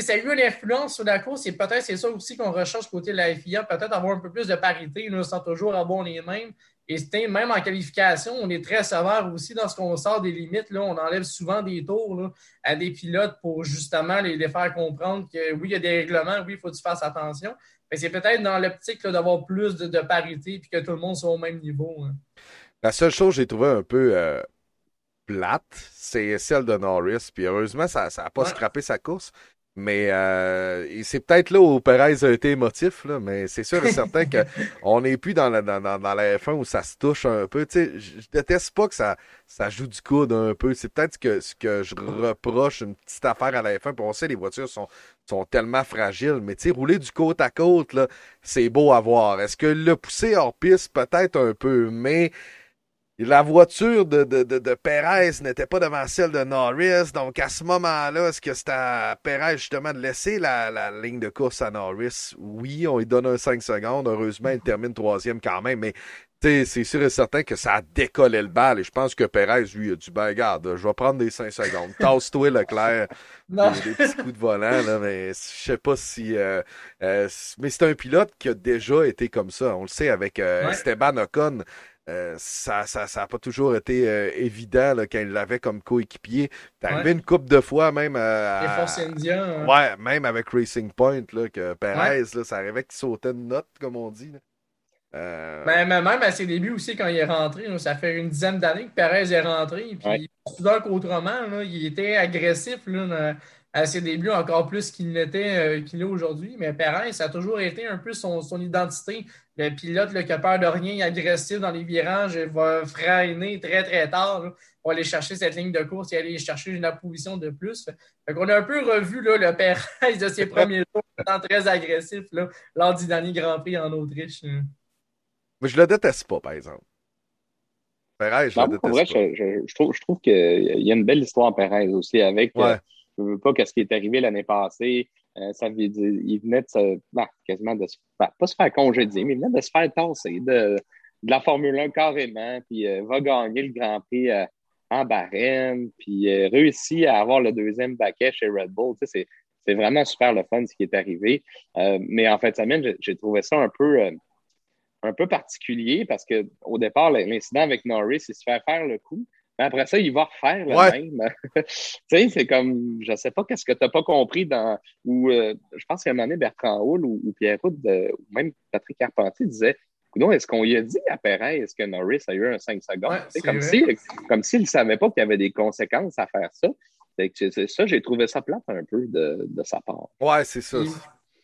ça a eu une influence sur la course et peut-être c'est ça aussi qu'on recherche côté de la FIA, peut-être avoir un peu plus de parité nous sans toujours avoir les mêmes. Et c'était même en qualification, on est très sévère aussi dans ce qu'on sort des limites. On enlève souvent des tours à des pilotes pour justement les, faire comprendre que oui, il y a des règlements, oui, il faut que tu fasses attention. Mais c'est peut-être dans l'optique d'avoir plus de, parité et que tout le monde soit au même niveau. Hein. La seule chose que j'ai trouvé un peu euh, plate, c'est celle de Norris. Puis heureusement, ça n'a pas scrappé sa course. Mais euh, c'est peut-être là où Perez a été émotif, là, mais c'est sûr et certain qu'on n'est plus dans la, dans, dans, la F1 où ça se touche un peu. Tu sais, je déteste pas que ça, ça joue du coude un peu. C'est peut-être ce que, ce que je reproche une petite affaire à la F1. Puis on sait les voitures sont, sont tellement fragiles. Mais tu sais, rouler du côte à côte, là, c'est beau à voir. Est-ce que le pousser hors piste, peut-être un peu, mais la voiture de, de, de, de Perez n'était pas devant celle de Norris. Donc, à ce moment-là, est-ce que c'était à Perez, justement, de laisser la, la, ligne de course à Norris? Oui, on lui donne un 5 secondes. Heureusement, il termine troisième quand même. Mais, c'est sûr et certain que ça a décollé le bal. Et je pense que Perez, lui, a dit, ben, je vais prendre des 5 secondes. Tasse-toi, Leclerc. Non. Des, petits coups de volant, là, mais je sais pas si. Euh, euh, mais c'est un pilote qui a déjà été comme ça. On le sait avec euh, Esteban Ocon. Euh, ça ça ça a pas toujours été euh, évident là, quand il l'avait comme coéquipier. T'es arrivé une coupe de fois même à, Les Force India, Ouais, même avec Racing Point là, que Perez, là, ça arrivait qu'il sautait une note, comme on dit. Euh... Ben, même à ses débuts aussi, quand il est rentré, ça fait une dizaine d'années que Perez est rentré. Puis ouais. qu'autrement, il était agressif là, à ses débuts encore plus qu'il l'était euh, qu'il est aujourd'hui. Mais Perrin, ça a toujours été un peu son, son identité. Le pilote le qui a peur de rien, agressif dans les virages, il va freiner très très tard pour aller chercher cette ligne de course et aller chercher une position de plus. Fait qu'on a un peu revu là, le Perrin de ses premiers jours, étant très agressif là, lors du dernier Grand Prix en Autriche. Mais je le déteste pas, par exemple. Perez, je le déteste vrai, pas. Je, je, trouve, je trouve qu'il y a une belle histoire en Perez aussi avec. Euh, je veux pas qu'est-ce qui est arrivé l'année passée. Euh, ça il venait de se, bah, quasiment de se, bah, pas se faire congédier, mais il venait de se faire tasser de, de la Formule 1 carrément, puis euh, va gagner le Grand Prix euh, en Bahreïn, puis réussit à avoir le deuxième baquet chez Red Bull. Tu sais, c'est vraiment super le fun ce qui est arrivé. mais en fait, semaine, j'ai trouvé ça un peu, un peu particulier parce que au départ, l'incident avec Norris, il se fait faire le coup. Mais après ça, il va refaire le même. tu sais, c'est comme, je sais pas qu'est-ce que tu n'as pas compris dans, ou euh, je pense a un moment donné, Bertrand Hall ou, Pierre Roud, ou même Patrick Carpentier disait, non, est-ce qu'on lui a dit à Perrin, est-ce que Norris a eu un 5 secondes? c'est comme si, comme s'il ne savait pas qu'il y avait des conséquences à faire ça. C'est ça, j'ai trouvé ça plate un peu de, de sa part. Ouais, c'est ça.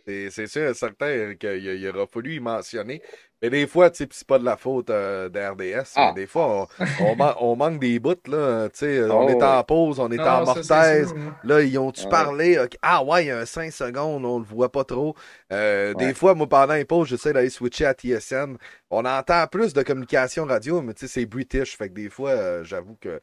C'est sûr certain qu'il aura fallu y mentionner. Mais des fois, tu sais, c'est pas de la faute euh, d'RDS. Ah. Des fois, on, on, manque des bouts, là. Tu sais, on est oh, en pause, on est en mortaise. Là, ils ont-tu parlé? Ah ouais, il y a un 5 secondes, on le voit pas trop. Euh, des fois, moi, pendant les pauses, j'essaie d'aller switcher à TSN. On entend plus de communication radio, mais tu sais, c'est British. Fait que des fois, euh, j'avoue que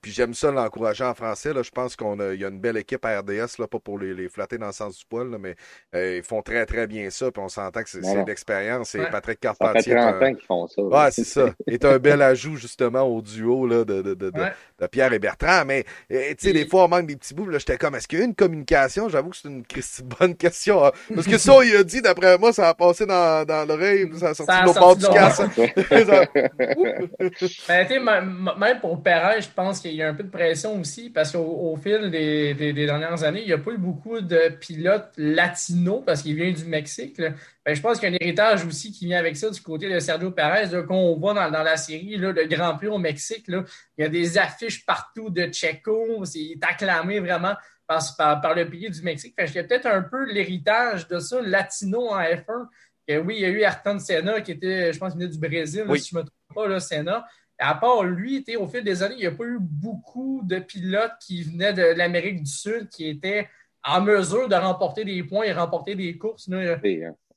puis j'aime ça l'encourager en français. Là. Je pense qu'il y a une belle équipe à RDS, là, pas pour les, les flatter dans le sens du poil, mais euh, ils font très très bien ça. Puis on s'entend que c'est d'expérience. C'est Patrick Carpentier. Ça fait 30 ans qu'ils font ça. Ouais, c'est ça. est un bel ajout justement au duo là, de, de, de, de, Pierre et Bertrand. Mais tu sais, des fois on manque des petits bouts. Là, j'étais comme est-ce qu'il y a une communication? J'avoue que c'est une bonne question. Hein. Parce que ça, il a dit, d'après moi, ça a passé dans, dans l'oreille, ça a sorti de l'eau du casse. ben, même pour Perrin, je pense qu'il y a un peu de pression aussi parce qu'au fil des, dernières années, il n'y a pas eu beaucoup de pilotes latinos parce qu'il vient du Mexique. Ben, je pense qu'il y a un héritage aussi qui vient avec ça du côté de Sergio Perez, qu'on voit dans, la série, là, le Grand Prix au Mexique. Là, il y a des affiches partout de Checo. Il est acclamé vraiment par, par, le pays du Mexique. Fait, il y a peut-être un peu l'héritage de ça, latino en F1. oui, il y a eu Ayrton Senna qui était, je pense, il venait du Brésil, si je ne me trompe pas, Senna à part lui, au fil des années, il n'y a pas eu beaucoup de pilotes qui venaient de l'Amérique du Sud qui étaient en mesure de remporter des points et remporter des courses.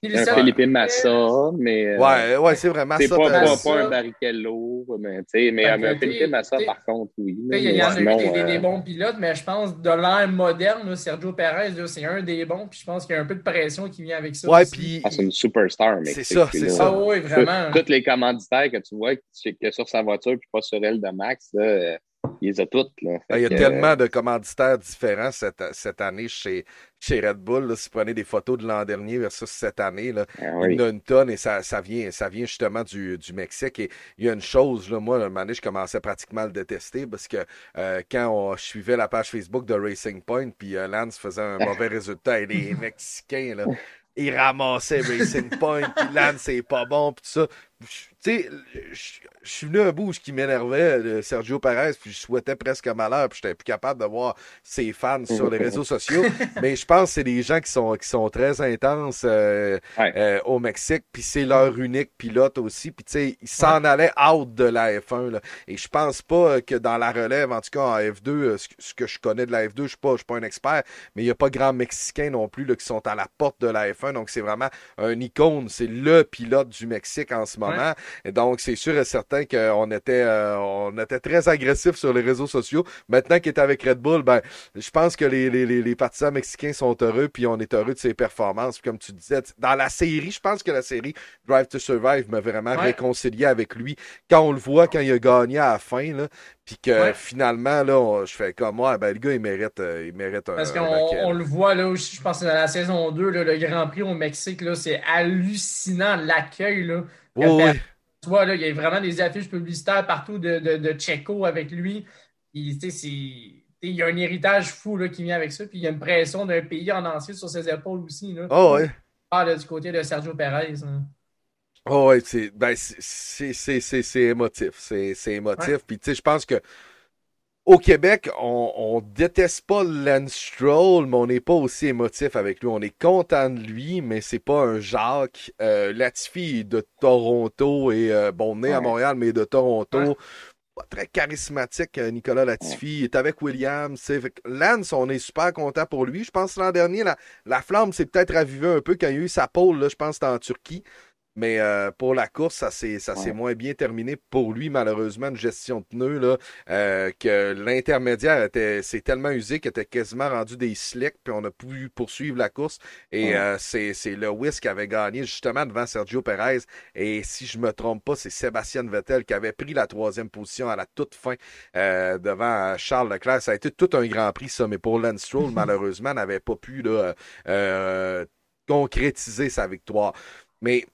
Un Philippe Massa, mais. Euh, ouais, ouais, c'est vraiment C'est pas, pas, pas, un Barrichello, mais, mais un Philippe Massa, par contre, oui. Il y, en a eu des, des, euh, bons pilotes, mais je pense de l'ère moderne, Sergio Perez, c'est un des bons, puis je pense qu'il y a un peu de pression qui vient avec ça. Ouais, puis. Ah, c'est une superstar, mais. C'est ça, c'est ça. Ah, oui, vraiment. Tous les commanditaires que tu vois, que sur sa voiture, puis pas sur elle de Max, là, il les a toutes. Là. Ah, il y a tellement de commanditaires différents cette, cette année chez, chez Red Bull. Là, si vous prenez des photos de l'an dernier versus cette année, là, ah il y en a une tonne et ça, ça, vient, ça vient justement du, du Mexique. Et il y a une chose, là, moi, un moment donné, je commençais pratiquement à le détester parce que euh, quand on, je suivais la page Facebook de Racing Point, puis euh, Lance faisait un mauvais résultat et les Mexicains, là, il ramassait Racing Point, puis Lance c'est pas bon, puis tout ça. Sais, je suis venu à un bout qui m'énervait, Sergio Perez, puis je souhaitais presque malheur, puis j'étais plus capable de voir ses fans sur les réseaux sociaux. Mais je pense que c'est des gens qui sont, qui sont très intenses euh, euh, au Mexique, puis c'est leur unique pilote aussi. Puis tu sais, ils s'en allaient out de la F1. Là. Et je pense pas que dans la relève, en tout cas en F2, euh, ce que je connais de la F2, je suis pas, pas un expert, mais il n'y a pas grand Mexicains non plus là, qui sont à la porte de la F1. Donc c'est vraiment un icône, c'est le pilote du Mexique en ce moment. Et donc c'est sûr et certain qu'on était, on était très agressif sur les réseaux sociaux. Maintenant qu'il est avec Red Bull, ben, je pense que les, les, les, partisans mexicains sont heureux, puis on est heureux de ses performances. comme tu disais, dans la série, je pense que la série Drive to Survive m'a vraiment réconcilié avec lui. Quand on le voit, quand il a gagné à la fin, là, puis que finalement, là, je fais comme moi, ben, le gars, il mérite, euh, il mérite un. Parce qu'on on le voit là aussi, je pense que dans la saison 2, là, le Grand Prix au Mexique, là, c'est hallucinant l'accueil. Là, oui. Tu vois, là, il y a vraiment des affiches publicitaires partout de, de, de Checo avec lui. il y a un héritage fou là, qui vient avec ça. Puis il y a une pression d'un pays en entier sur ses épaules aussi. Là. Oh, ouais. Ah, du côté de Sergio Perez. Hein. Oh, ouais, c'est ben, émotif. C'est émotif. Puis, tu sais, je pense que au Québec, on, on déteste pas Lance Stroll, mais on n'est pas aussi émotif avec lui. On est content de lui, mais c'est pas un Jacques. Euh, Latifi de Toronto et euh, bon, né à Montréal, mais de Toronto. Pas très charismatique, euh, Nicolas Latifi. Il est avec Williams. Lance, on est super content pour lui. Je pense que l'an dernier, la, la flamme s'est peut-être ravivée un peu quand il y a eu sa pole, là, je pense que c'était en Turquie. Mais euh, pour la course, ça s'est ça s'est moins bien terminé pour lui, malheureusement, une gestion de pneus, là, euh, que l'intermédiaire était s'est tellement usé qu'il était quasiment rendu des slicks, puis on a pu poursuivre la course. Et euh, c'est, c'est Lewis qui avait gagné justement devant Sergio Perez. Et si je me trompe pas, c'est Sébastien Vettel qui avait pris la troisième position à la toute fin devant Charles Leclerc. Ça a été tout un grand prix, ça, mais pour Lance Stroll, malheureusement, n'avait pas pu là, concrétiser sa victoire. Mais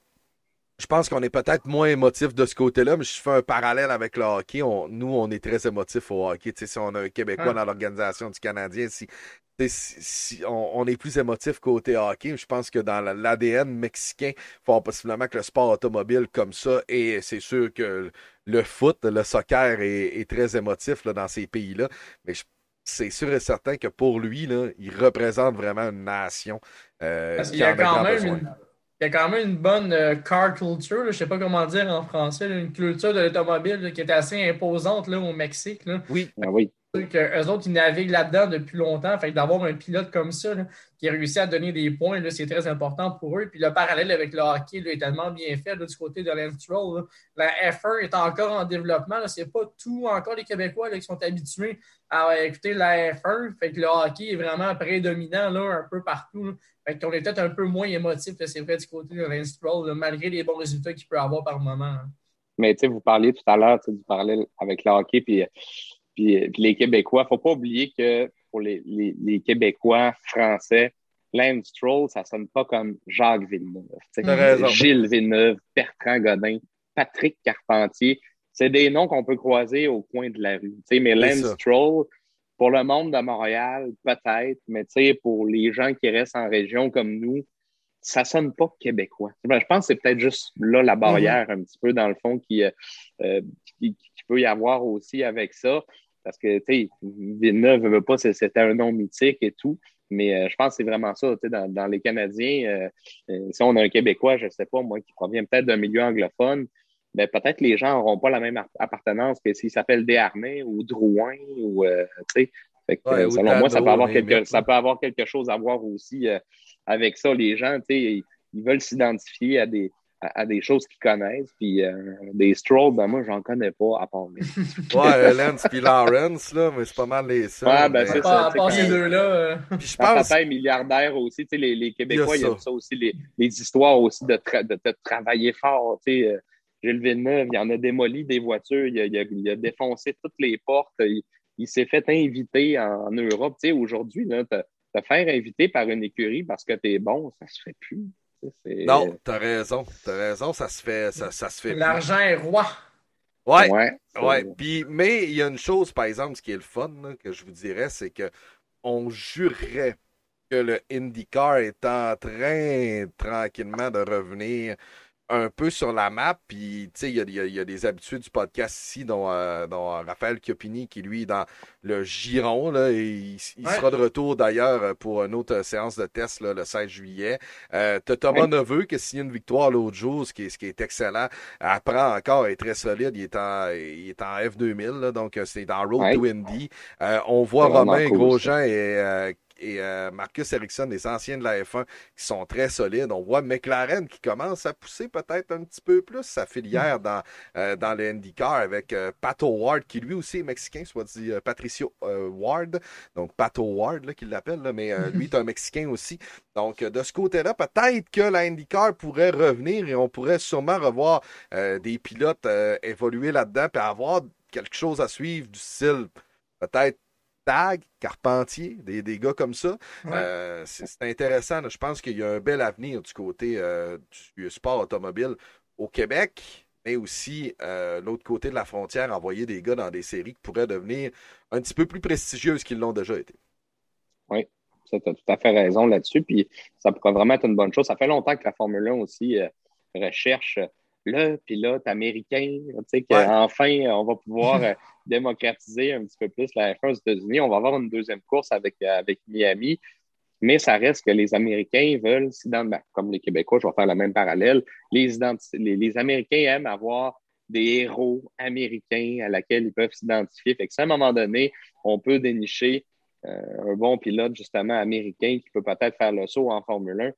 je pense qu'on est peut-être moins émotif de ce côté-là, mais je fais un parallèle avec le hockey. nous, on est très émotif au hockey. si on a un Québécois dans l'organisation du Canadien, si, si on, est plus émotif côté hockey, je pense que dans l'ADN mexicain, il faut possiblement que le sport automobile comme ça, et c'est sûr que le foot, le soccer est, très émotif là, dans ces pays-là, mais c'est sûr et certain que pour lui, là, il représente vraiment une nation. Euh, Parce qu'il y a quand même il y a quand même une bonne euh, car culture, je ne sais pas comment dire en français, une culture de l'automobile qui est assez imposante là, au Mexique. Oui. Ah oui. Que eux autres, ils naviguent là-dedans depuis longtemps. Fait d'avoir un pilote comme ça qui a réussi à donner des points, c'est très important pour eux. Puis le parallèle avec le hockey est tellement bien fait du côté de Lance La F1 est encore en développement. Ce n'est pas tout encore les Québécois qui sont habitués à écouter la F1. Fait que le hockey est vraiment prédominant là, un peu partout. Fait qu'on est peut-être un peu moins émotif, c'est vrai, du côté de Lance malgré les bons résultats qu'il peut avoir par moment. Hein. Mais tu sais, vous parliez tout à l'heure du parallèle avec le hockey puis, puis, les Québécois. Il ne faut pas oublier que pour les, les, Québécois français, Lance Stroll, ça sonne pas comme Jacques Villeneuve. Gilles Villeneuve, Bertrand Godin, Patrick Carpentier. C'est des noms qu'on peut croiser au coin de la rue. mais Lance Stroll, pour le monde de Montréal, peut-être, mais pour les gens qui restent en région comme nous, ça sonne pas québécois. je pense que c'est peut-être juste là la barrière un petit peu dans le fond qui, euh, euh, qui, peut y avoir aussi avec ça. Parce que, tu sais, Villeneuve ne veut pas, c'était un nom mythique et tout. Mais euh, je pense que c'est vraiment ça. Dans, dans les Canadiens, si on a un Québécois, je ne sais pas, moi, qui provient peut-être d'un milieu anglophone, ben, peut-être les gens n'auront pas la même appartenance que s'ils s'appellent Desharnais ou Drouin ou euh, tu sais. selon moi, ça peut avoir quelque, ça peut avoir quelque chose à voir aussi euh, avec ça. Les gens, tu sais, ils, veulent s'identifier à des, à, des choses qu'ils connaissent. Puis euh, des strolls, ben moi, j'en connais pas à part. ouais, Lance puis Lawrence, là, mais c'est pas mal les seuls. Ouais, ben c'est ça. À part ces deux-là. Puis je pense. Papa est milliardaire aussi. Tu sais, les, les Québécois, il y a ça aussi, les, les histoires aussi de, de, de travailler fort. Tu sais Gilles Villeneuve, il en a démoli des voitures, il a, défoncé toutes les portes, il, s'est fait inviter en, Europe. Tu sais, aujourd'hui, te, faire inviter par une écurie parce que tu es bon, ça se fait plus. Non, t'as raison, t'as raison, ça se fait, ça, se fait. L'argent est roi. Ouais, ouais. Puis, mais il y a une chose, par exemple, ce qui est le fun, que je vous dirais, c'est que on jurerait que le IndyCar est en train tranquillement de revenir un peu sur la map. Puis, tu sais, il y, a, des habitués du podcast ici, dont, euh, Raphaël Chiopini, qui lui dans le giron. Là, et il, sera de retour d'ailleurs pour une autre séance de test le 16 juillet. Euh, Thomas Neveu qui a signé une victoire l'autre jour, ce qui, est, ce qui est excellent. Apprend encore, est très solide. Il est en, il est en F2000, donc euh, c'est dans Road to Indy. Euh, on voit Romain Grosjean et et euh, Marcus Ericsson, les anciens de la F1, qui sont très solides. On voit McLaren qui commence à pousser peut-être un petit peu plus sa filière dans, euh, dans le IndyCar avec euh, Pato Ward, qui lui aussi est mexicain, soit dit Patricio Ward, donc Pato Ward, qu'il l'appelle, mais lui est un Mexicain aussi. Donc, de ce côté-là, peut-être que la IndyCar pourrait revenir et on pourrait sûrement revoir des pilotes évoluer là-dedans et avoir quelque chose à suivre du style peut-être Tag, Carpentier, des, des gars comme ça. Euh, c'est intéressant. Je pense qu'il y a un bel avenir du côté euh, du sport automobile au Québec, mais aussi euh, l'autre côté de la frontière, envoyer des gars dans des séries qui pourraient devenir un petit peu plus prestigieuses qu'ils l'ont déjà été. Oui, tu as tout à fait raison là-dessus. Puis ça pourrait vraiment être une bonne chose. Ça fait longtemps que la Formule 1 aussi recherche le pilote américain, tu sais, qu'enfin, on va pouvoir euh, démocratiser un petit peu plus la F1 aux États-Unis. On va avoir une deuxième course avec, euh, avec Miami, mais ça reste que les Américains veulent, comme les Québécois, je vais faire le même parallèle, les, les, Américains aiment avoir des héros américains à laquelle ils peuvent s'identifier. Fait que à un moment donné, on peut dénicher euh, un bon pilote justement américain qui peut peut-être faire le saut en Formule 1,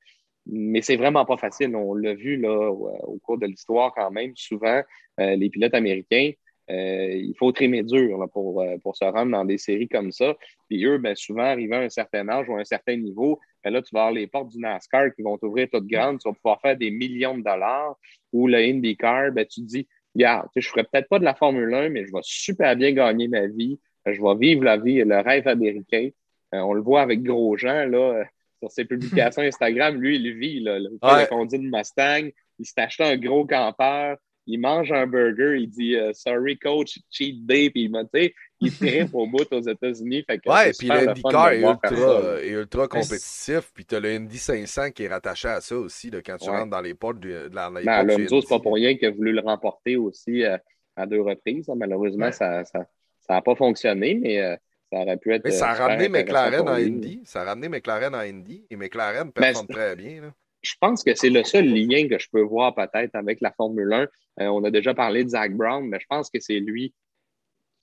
mais c'est vraiment pas facile. On l'a vu là, au, cours de l'histoire quand même. Souvent, euh, les pilotes américains, euh, il faut trimer dur pour, euh, pour se rendre dans des séries comme ça. Puis eux, ben, souvent, arrivant à un certain âge ou à un certain niveau, ben là, tu vas avoir les portes du NASCAR qui vont t'ouvrir toutes grandes. Tu vas pouvoir faire des millions de dollars. Ou le IndyCar, ben, tu te dis, regarde, je ne ferai peut-être pas de la Formule 1, mais je vais super bien gagner ma vie. Je vais vivre la vie, le rêve américain. on le voit avec Grosjean, là sur ses publications Instagram, lui, il vit. Là, il ouais. conduit une Mustang, il s'est acheté un gros campeur, il mange un burger, il dit euh, Sorry, coach, cheat day, puis il il tripe au bout aux États-Unis. ouais, puis l'IndyCar est ultra, est ultra compétitif, puis tu as le Indy 500 qui est rattaché à ça aussi, là, quand tu rentres dans les portes de, la ben, Alonso, c'est pas pour rien qu'il a voulu le remporter aussi euh, à deux reprises. Malheureusement, ça n'a ça, pas fonctionné, mais. Euh, ça aurait pu être. Mais ça a ramené McLaren en Indy. Ça a ramené McLaren en Indy. Et McLaren ben, performe très bien. Je pense que c'est le seul lien que je peux voir peut-être avec la Formule 1. Euh, on a déjà parlé de Zach Brown, mais je pense que c'est lui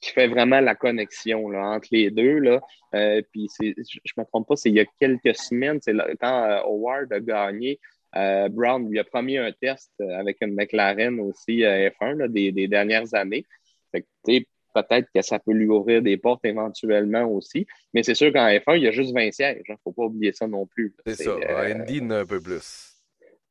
qui fait vraiment la connexion là, entre les deux. Là. Euh, puis je ne me trompe pas, c'est il y a quelques semaines, c'est quand euh, Howard a gagné. Brown lui a promis un test avec une McLaren aussi F1 des, des, dernières années. Fait que, peut-être que ça peut lui ouvrir des portes éventuellement aussi. Mais c'est sûr qu'en F1, il y a juste 20 sièges. Il hein. ne faut pas oublier ça non plus. C'est ça. Euh... Indy, il un peu plus.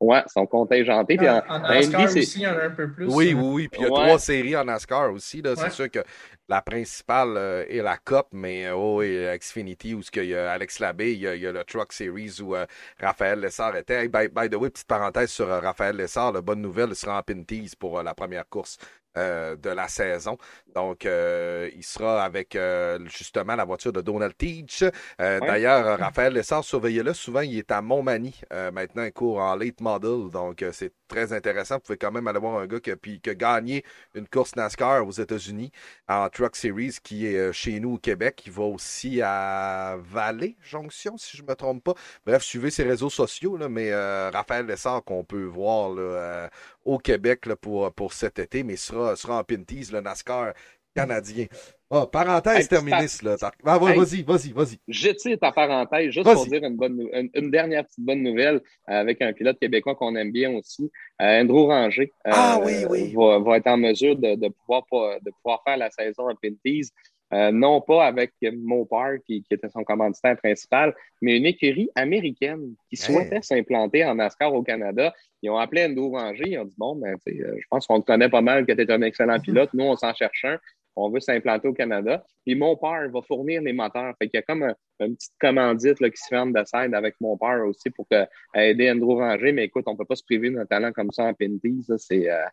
Oui, ils sont contingentés. en, en, NASCAR aussi, il y en a un peu plus. Oui, oui, oui. Puis il y a trois séries en NASCAR aussi. C'est sûr que la principale euh, est la Cup, mais euh, oh, et Xfinity, où il y a Alex Labbé, il y a, il y a le Truck Series où euh, Raphaël Lessard était. by, the way, petite parenthèse sur Raphaël Lessard, la bonne nouvelle, il sera en Pinties pour la première course euh, de la saison. Donc, euh, il sera avec euh, justement la voiture de Donald Teach. D'ailleurs, Raphaël Lessard, surveillez-le. Souvent, il est à Montmagny. maintenant, il court en late model. Donc, c'est très intéressant. Vous pouvez quand même aller voir un gars qui a, gagné une course NASCAR aux États-Unis en Truck Series qui est chez nous au Québec. Il va aussi à Vallée Jonction, si je ne me trompe pas. Bref, suivez ses réseaux sociaux. Mais Raphaël Lessard, qu'on peut voir là, au Québec pour cet été, mais sera, sera en Pinties, le NASCAR canadien. Oh, parenthèse terminée, là. Ah, vas-y, vas-y, vas-y. Je ta parenthèse juste pour dire une, bonne, une, dernière petite bonne nouvelle avec un pilote québécois qu'on aime bien aussi, euh, Andrew Ranger. ah, oui, euh, oui. Va, va, être en mesure de, de, pouvoir, de pouvoir faire la saison en Pinties. Euh, non pas avec Mopar, qui, qui, était son commanditaire principal, mais une écurie américaine qui souhaitait s'implanter en NASCAR au Canada. Ils ont appelé Endo Ranger, ils ont dit Bon, ben, euh, je pense qu'on te connaît pas mal, que tu es un excellent pilote. Nous, on s'en cherche un. On veut s'implanter au Canada. Puis mon père va fournir les moteurs. Fait qu'il y a comme un, une petite commandite là, qui se ferme de side avec mon père aussi pour que, aider Andrew Ranger. Mais écoute, on peut pas se priver d'un talent comme ça en Pinty. C'est. Euh,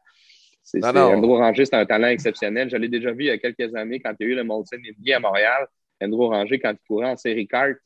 Andrew Ranger, c'est un talent exceptionnel. Je l'ai déjà vu il y a quelques années quand il y a eu le Molson Indy à Montréal. Andrew Ranger, quand il courait en série kart,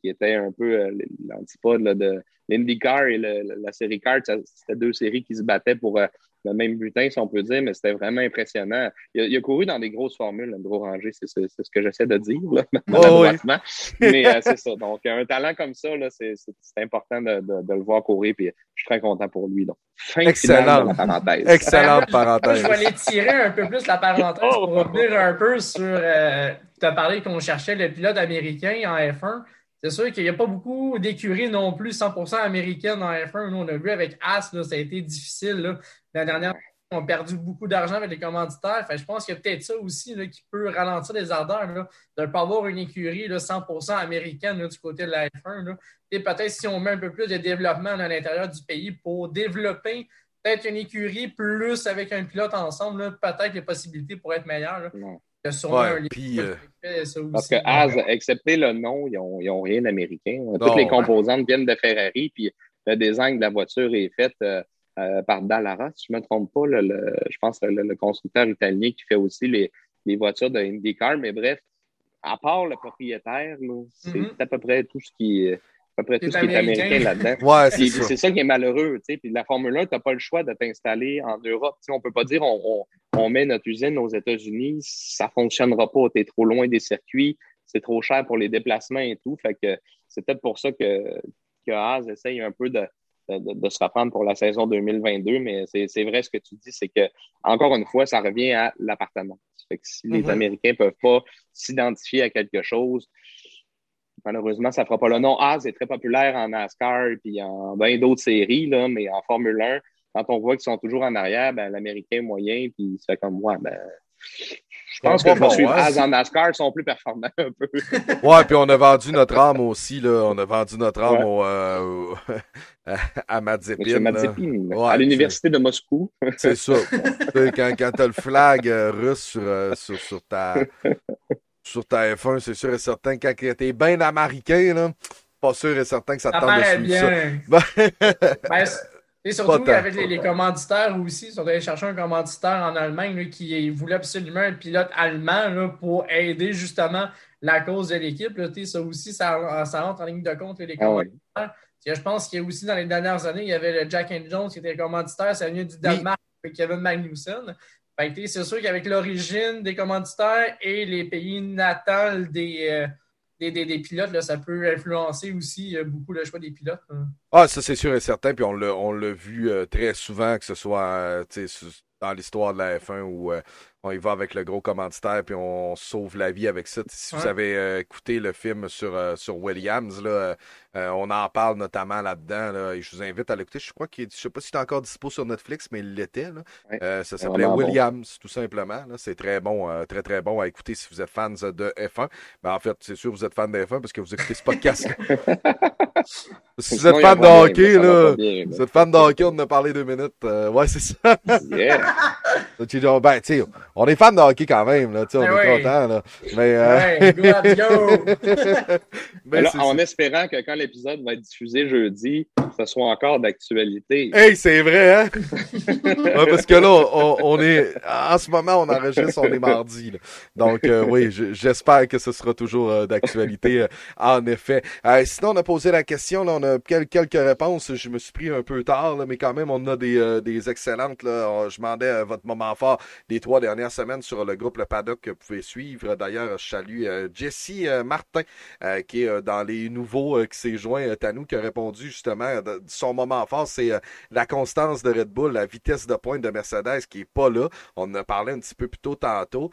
qui était un peu l'antipode de l'IndyCar et la série Car. C'était deux séries qui se battaient pour le même butin, si on peut dire, mais c'était vraiment impressionnant. Il a, couru dans des grosses formules, Andrew Ranger, c'est ce, que j'essaie de dire, là, maladroitement. Mais euh, c'est ça. Donc, un talent comme ça, c'est important de, de, le voir courir, puis je suis très content pour lui. Donc, fin Excellent. la parenthèse. Excellente parenthèse. je vais aller tirer un peu plus la parenthèse pour revenir un peu sur. Euh, tu as parlé qu'on cherchait le pilote américain en F1. C'est sûr qu'il n'y a pas beaucoup d'écuries non plus 100% américaines en F1. Nous, on a vu avec As, ça a été difficile. La dernière on a perdu beaucoup d'argent avec les commanditaires. je pense qu'il y a peut-être ça aussi qui peut ralentir les ardeurs de ne pas avoir une écurie 100% américaine du côté de la F1. Et peut-être si on met un peu plus de développement à l'intérieur du pays pour développer peut-être une écurie plus avec un pilote ensemble, peut-être les possibilités pourraient être meilleures. Puis, euh, Parce que As, excepté le nom, ils n'ont rien d'américain. Toutes les composantes viennent de Ferrari, puis le design de la voiture est fait. Euh, euh, par Dallara, si je ne me trompe pas, le, je pense que le, constructeur italien qui fait aussi les, les voitures de IndyCar. Mais bref, à part le propriétaire, c'est mm-hmm. à peu près tout ce qui est à peu près tout ce qui est américain là-dedans. ouais, c'est ça. ça. qui est malheureux. Puis la Formule 1, tu n'as pas le choix de t'installer en Europe. on ne peut pas dire on, on, met notre usine aux États-Unis, ça ne fonctionnera pas, tu es trop loin des circuits, c'est trop cher pour les déplacements et tout. Fait que c'est peut-être pour ça que, que Haas essaye un peu de, de, se reprendre pour la saison 2022, mais c'est vrai ce que tu dis, c'est que, encore une fois, ça revient à l'appartement. si les mm-hmm. Américains ne peuvent pas s'identifier à quelque chose, malheureusement, ça ne fera pas le nom. Haas est très populaire en NASCAR et en bien d'autres séries, là, mais en Formule 1, quand on voit qu'ils sont toujours en arrière, ben, l'Américain moyen, puis il se fait comme moi, ben, je pense que je vais hein, en NASCAR, sont plus performants un peu. ouais, puis on a vendu notre âme aussi, là. On a vendu notre âme au, euh, à Mazepin. à l'université de Moscou. C'est ça. quand quand tu as le flag euh, russe euh, sur, sur, ta, sur ta F1, c'est sûr et certain, quand tu es bien américain, là, pas sûr et certain que ça, te tente de suivre ça. Ben, et surtout avec les, commanditaires aussi, ils sont allés chercher un commanditaire en Allemagne qui voulait absolument un pilote allemand là, pour aider justement la cause de l'équipe. Ça aussi, ça, ça, rentre en ligne de compte, les ah commanditaires. Je pense qu'il y a aussi dans les dernières années, il y avait le Jack and Jones qui était commanditaire, ça vient du Danemark avec Kevin Magnussen. C'est sûr qu'avec l'origine des commanditaires et les pays natals des, euh, des, pilotes, là, ça peut influencer aussi euh, beaucoup le choix des pilotes. Hein. Ah, ça c'est sûr et certain, puis on l'a vu euh, très souvent, que ce soit dans l'histoire de la F1 où on y va avec le gros commanditaire puis on sauve la vie avec ça. Si vous avez écouté le film sur, sur Williams, là, on en parle notamment là-dedans. et je vous invite à l'écouter. Je crois qu'il je sais pas si c'est encore dispo sur Netflix, mais il l'était. ça s'appelait Williams, tout simplement. C'est très bon, très très bon à écouter si vous êtes fans de F1. Ben, en fait, c'est sûr que vous êtes fan de F1 parce que vous écoutez ce podcast. si vous êtes fan de hockey, là, vous êtes fan de hockey, on en a parlé deux minutes. ouais, c'est ça. ben, tu on est fan de hockey quand même, là, tu sais, on ben est content, là. Mais, euh... Mais en espérant que quand l'épisode va être diffusé jeudi, ce soit encore d'actualité. Hey, c'est vrai, hein? parce que là, on, est, en ce moment, on enregistre, on est mardi, là. Donc, euh, oui, j'espère que ce sera toujours euh, d'actualité, euh, en effet. sinon, on a posé la question, là, on a quelques réponses. Je me suis pris un peu tard, là, mais quand même, on a des, des excellentes, là. Je demandais votre moment fort des trois dernières semaine sur le groupe Le Paddock que vous pouvez suivre. D'ailleurs, je salue euh, Jesse euh, Martin, euh, qui est dans les nouveaux, qui s'est joint à nous, qui a répondu justement, son moment fort, c'est la constance de Red Bull, la vitesse de pointe de Mercedes qui est pas là. On en a parlé un petit peu plus tôt tantôt.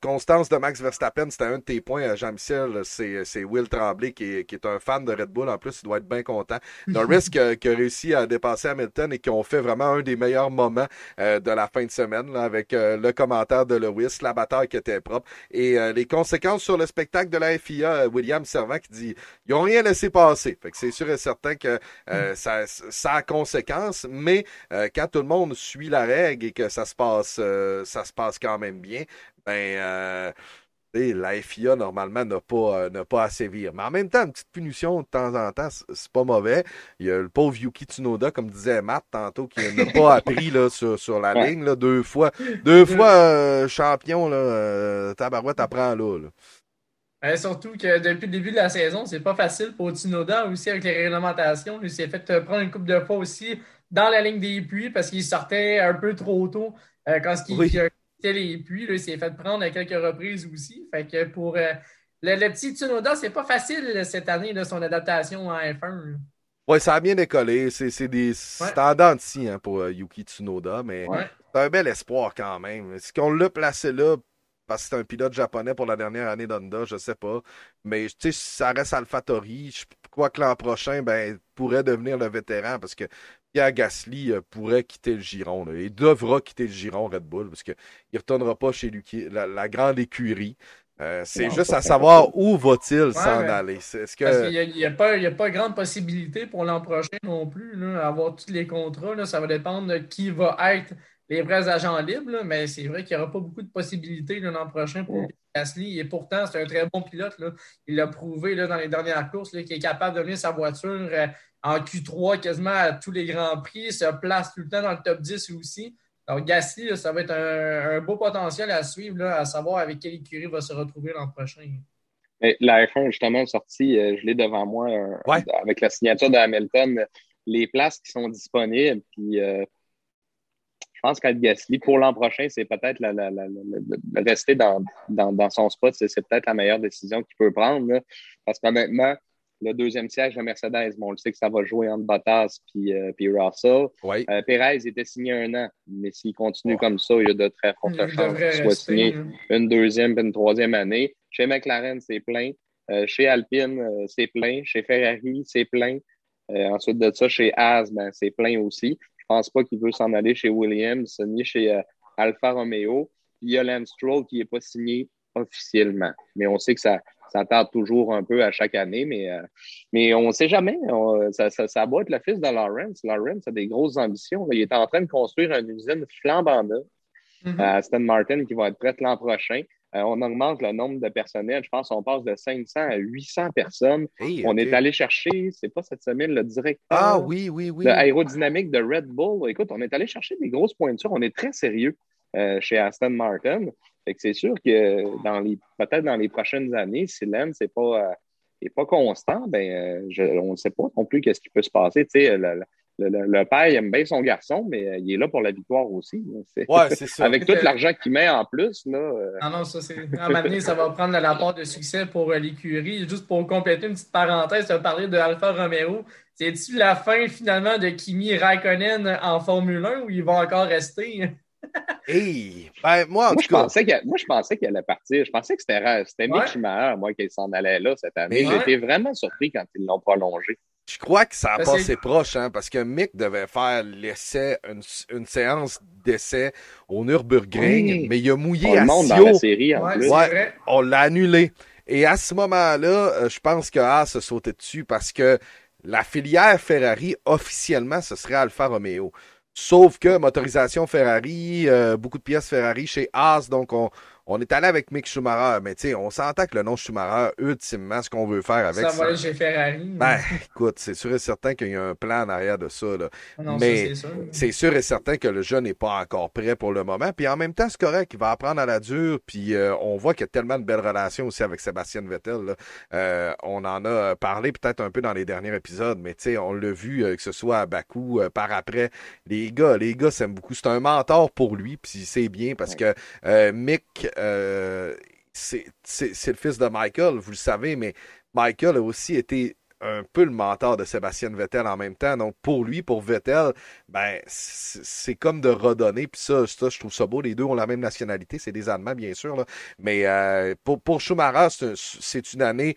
constance de Max Verstappen, c'était un de tes points, Jean-Michel, c'est Will Tremblay qui est, qui est un fan de Red Bull. En plus, il doit être bien content. Norris qui, a, qui a réussi à dépasser Hamilton et qui ont fait vraiment un des meilleurs moments de la fin de semaine là, avec le commentaire de Lewis, la bataille qui était propre et euh, les conséquences sur le spectacle de la FIA, euh, William Servant qui dit ils ont rien laissé passer. Fait que c'est sûr et certain que euh, mm. ça, ça a conséquences, mais quand tout le monde suit la règle et que ça se passe ça se passe quand même bien, ben la FIA, normalement, n'a pas, n'a pas à sévir. Mais en même temps, une petite punition de temps en temps, c'est pas mauvais. Il y a le pauvre Yuki Tsunoda, comme disait Matt tantôt, qui n'a pas appris là, sur, sur la ligne là, deux fois. Deux fois euh, champion, là, euh, tabarouette apprend là. là. Ben, surtout que depuis le début de la saison, c'est pas facile pour Tinoda aussi avec les réglementations. Il s'est fait prendre une coupe de fois aussi dans la ligne des puits parce qu'il sortait un peu trop tôt euh, quand il, oui. Quittait les puits. il s'est fait prendre à quelques reprises aussi. Fait que pour euh, le, petit Tsunoda, c'est pas facile cette année de son adaptation en F1. Oui, ça a bien décollé. C'est des standards ici hein, pour euh, Yuki Tsunoda, mais c'est un bel espoir quand même. Est-ce qu'on l'a placé là parce que c'est un pilote japonais pour la dernière année d'Honda, je sais pas. Mais tu sais, ça reste AlphaTauri. Je crois que l'an prochain, ben, pourrait devenir le vétéran parce que Pierre Gasly euh, pourrait quitter le giron. Il devra quitter le giron Red Bull parce qu'il ne retournera pas chez lui, la, grande écurie. Euh, c'est juste à savoir où va-t-il s'en aller. Parce qu'il n'y a, pas, a pas grande possibilité pour l'an prochain non plus, là, avoir tous les contrats. ça va dépendre de qui va être les vrais agents libres, mais c'est vrai qu'il n'y aura pas beaucoup de possibilités l'an prochain pour Gasly. Et pourtant, c'est un très bon pilote. Il l'a prouvé là, dans les dernières courses qu'il est capable de venir sa voiture euh, en Q3 quasiment à tous les grands prix, se place tout le temps dans le top 10 aussi. Donc, Gasly, ça va être un, beau potentiel à suivre, à savoir avec quelle écurie va se retrouver l'an prochain. la F1, justement, sortie, euh, je l'ai devant moi euh, avec la signature de Hamilton, les places qui sont disponibles. Puis, euh, je pense qu'être Gasly, pour l'an prochain, c'est peut-être la, rester dans, dans, son spot, c'est peut-être la meilleure décision qu'il peut prendre. parce qu'honnêtement, le deuxième siège de Mercedes. Bon, on le sait que ça va jouer entre Bottas puis, euh, puis Russell. Oui. Euh, Perez était signé un an, mais s'il continue comme ça, il y a de très fortes chances qu'il soit signé hein. une deuxième puis une troisième année. Chez McLaren, c'est plein. Euh, chez Alpine, euh, c'est plein. Chez Ferrari, c'est plein. ensuite de ça, chez Haas, ben, c'est plein aussi. Je pense pas qu'il veut s'en aller chez Williams ni chez Alfa Romeo. Il y a Lance Stroll qui n'est pas signé officiellement. Mais on sait que ça, ça tarde toujours un peu à chaque année, mais, euh, mais on ne sait jamais. ça, ça, ça être le fils de Lawrence. Lawrence a des grosses ambitions. Il est en train de construire une usine flambant neuve mm-hmm. à Aston Martin qui va être prête l'an prochain. Euh, on augmente le nombre de personnels. Je pense qu'on passe de 500 à 800 personnes. on est allé chercher, c'est pas cette semaine, le directeur ah, oui, oui, oui. aérodynamique de Red Bull. Écoute, on est allé chercher des grosses pointures. On est très sérieux euh, chez Aston Martin. Fait que c'est sûr que dans les peut-être dans les prochaines années, si Lens n'est pas, euh, pas constant, ben euh, on ne sait pas non plus qu'est-ce qui peut se passer. Tu sais, le, le, le, père aime bien son garçon, mais euh, il est là pour la victoire aussi. Ouais, c'est ça. Avec tout l'argent qu'il met en plus. Là, Non, non, ça, c'est. À un moment donné, ça va prendre la part de succès pour l'écurie. Juste pour compléter une petite parenthèse, tu as parlé de Alfa Romeo. C'est-tu la fin finalement de Kimi Raikkonen en Formule 1 ou il va encore rester? Hey, ben, moi, moi, je pensais moi, je pensais qu'il allait partir. Je pensais que c'était, c'était Mick Schumacher, moi, qu'il s'en allait là cette année. J'étais vraiment surpris quand ils l'ont prolongé. Je crois que ça a passé proche, hein, parce que Mick devait faire l'essai, une, une séance d'essai au Nürburgring, mais il a mouillé on à monde dans la série, en plus. Ouais, on l'a annulé. Et à ce moment-là, euh, je pense que Haas se sautait dessus parce que la filière Ferrari, officiellement, ce serait Alfa Romeo. Sauf que motorisation Ferrari, euh, beaucoup de pièces Ferrari chez Haas, donc on, on est allé avec Mick Schumacher, mais tu sais, on s'entend que le nom Schumacher, ultimement, ce qu'on veut faire avec ça. Ça va chez Ferrari. Ben, écoute, c'est sûr et certain qu'il y a un plan en arrière de ça. Là. mais c'est sûr. et certain que le jeune n'est pas encore prêt pour le moment. Puis en même temps, c'est correct, il va apprendre à la dure. Puis euh, on voit qu'il y a tellement de belles relations aussi avec Sébastien Vettel. Euh, on en a parlé peut-être un peu dans les derniers épisodes, mais tu sais, on l'a vu, euh, que ce soit à Bakou, par après. Les gars, les gars s'aiment beaucoup. C'est un mentor pour lui, puis c'est bien parce que Mick euh, c'est le fils de Michael, vous le savez, mais Michael a aussi été un peu le mentor de Sébastien Vettel en même temps. Donc, pour lui, pour Vettel, ben, c'est comme de redonner. Puis ça, ça, je trouve ça beau. Les deux ont la même nationalité. C'est des Allemands, bien sûr. Mais euh, pour, pour Schumacher, c'est une année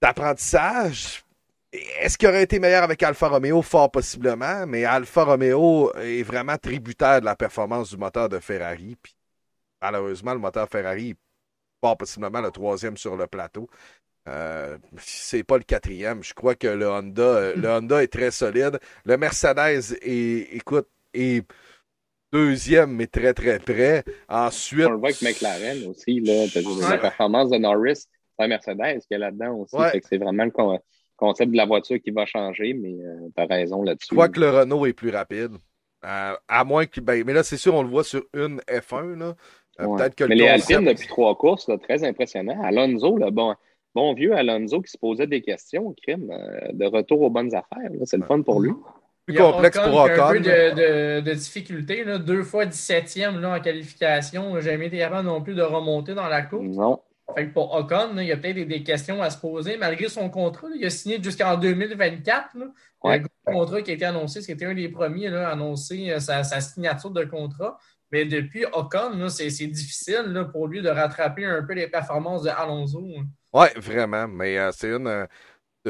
d'apprentissage. Est-ce qu'il aurait été meilleur avec Alfa Romeo? Fort possiblement. Mais Alfa Romeo est vraiment tributaire de la performance du moteur de Ferrari. Puis malheureusement, le moteur Ferrari pas possiblement le troisième sur le plateau. Euh, c'est pas le quatrième. Je crois que le Honda, euh, le Honda est très solide. Le Mercedes est, écoute, est deuxième, mais très très près. Ensuite. On le voit avec McLaren aussi, là, la performance de Norris, c'est un Mercedes qui est là-dedans aussi. C'est vraiment le concept de la voiture qui va changer, mais euh, tu as raison là-dessus. Je crois que le Renault est plus rapide. Euh, à moins que. Ben, mais là, c'est sûr, on le voit sur une F1. Là. Peut-être que Mais les Alpines, depuis trois courses, très impressionnant. Alonso, le bon, bon vieux Alonso qui se posait des questions, crime, de retour aux bonnes affaires. C'est le fun pour lui. Plus complexe pour Ocon. Un peu de, de, difficulté. Là. Deux fois 17e là, en qualification. J'ai jamais été capable non plus de remonter dans la course. Non. Fait que pour Ocon, il y a peut-être des, questions à se poser. Malgré son contrat, il a signé jusqu'en 2024. Un gros contrat qui a été annoncé, c'était un des premiers à annoncer euh, sa, signature de contrat. Mais depuis Ocon, c'est difficile pour lui de rattraper un peu les performances de Alonso. Oui, vraiment. Mais euh, c'est une. Euh,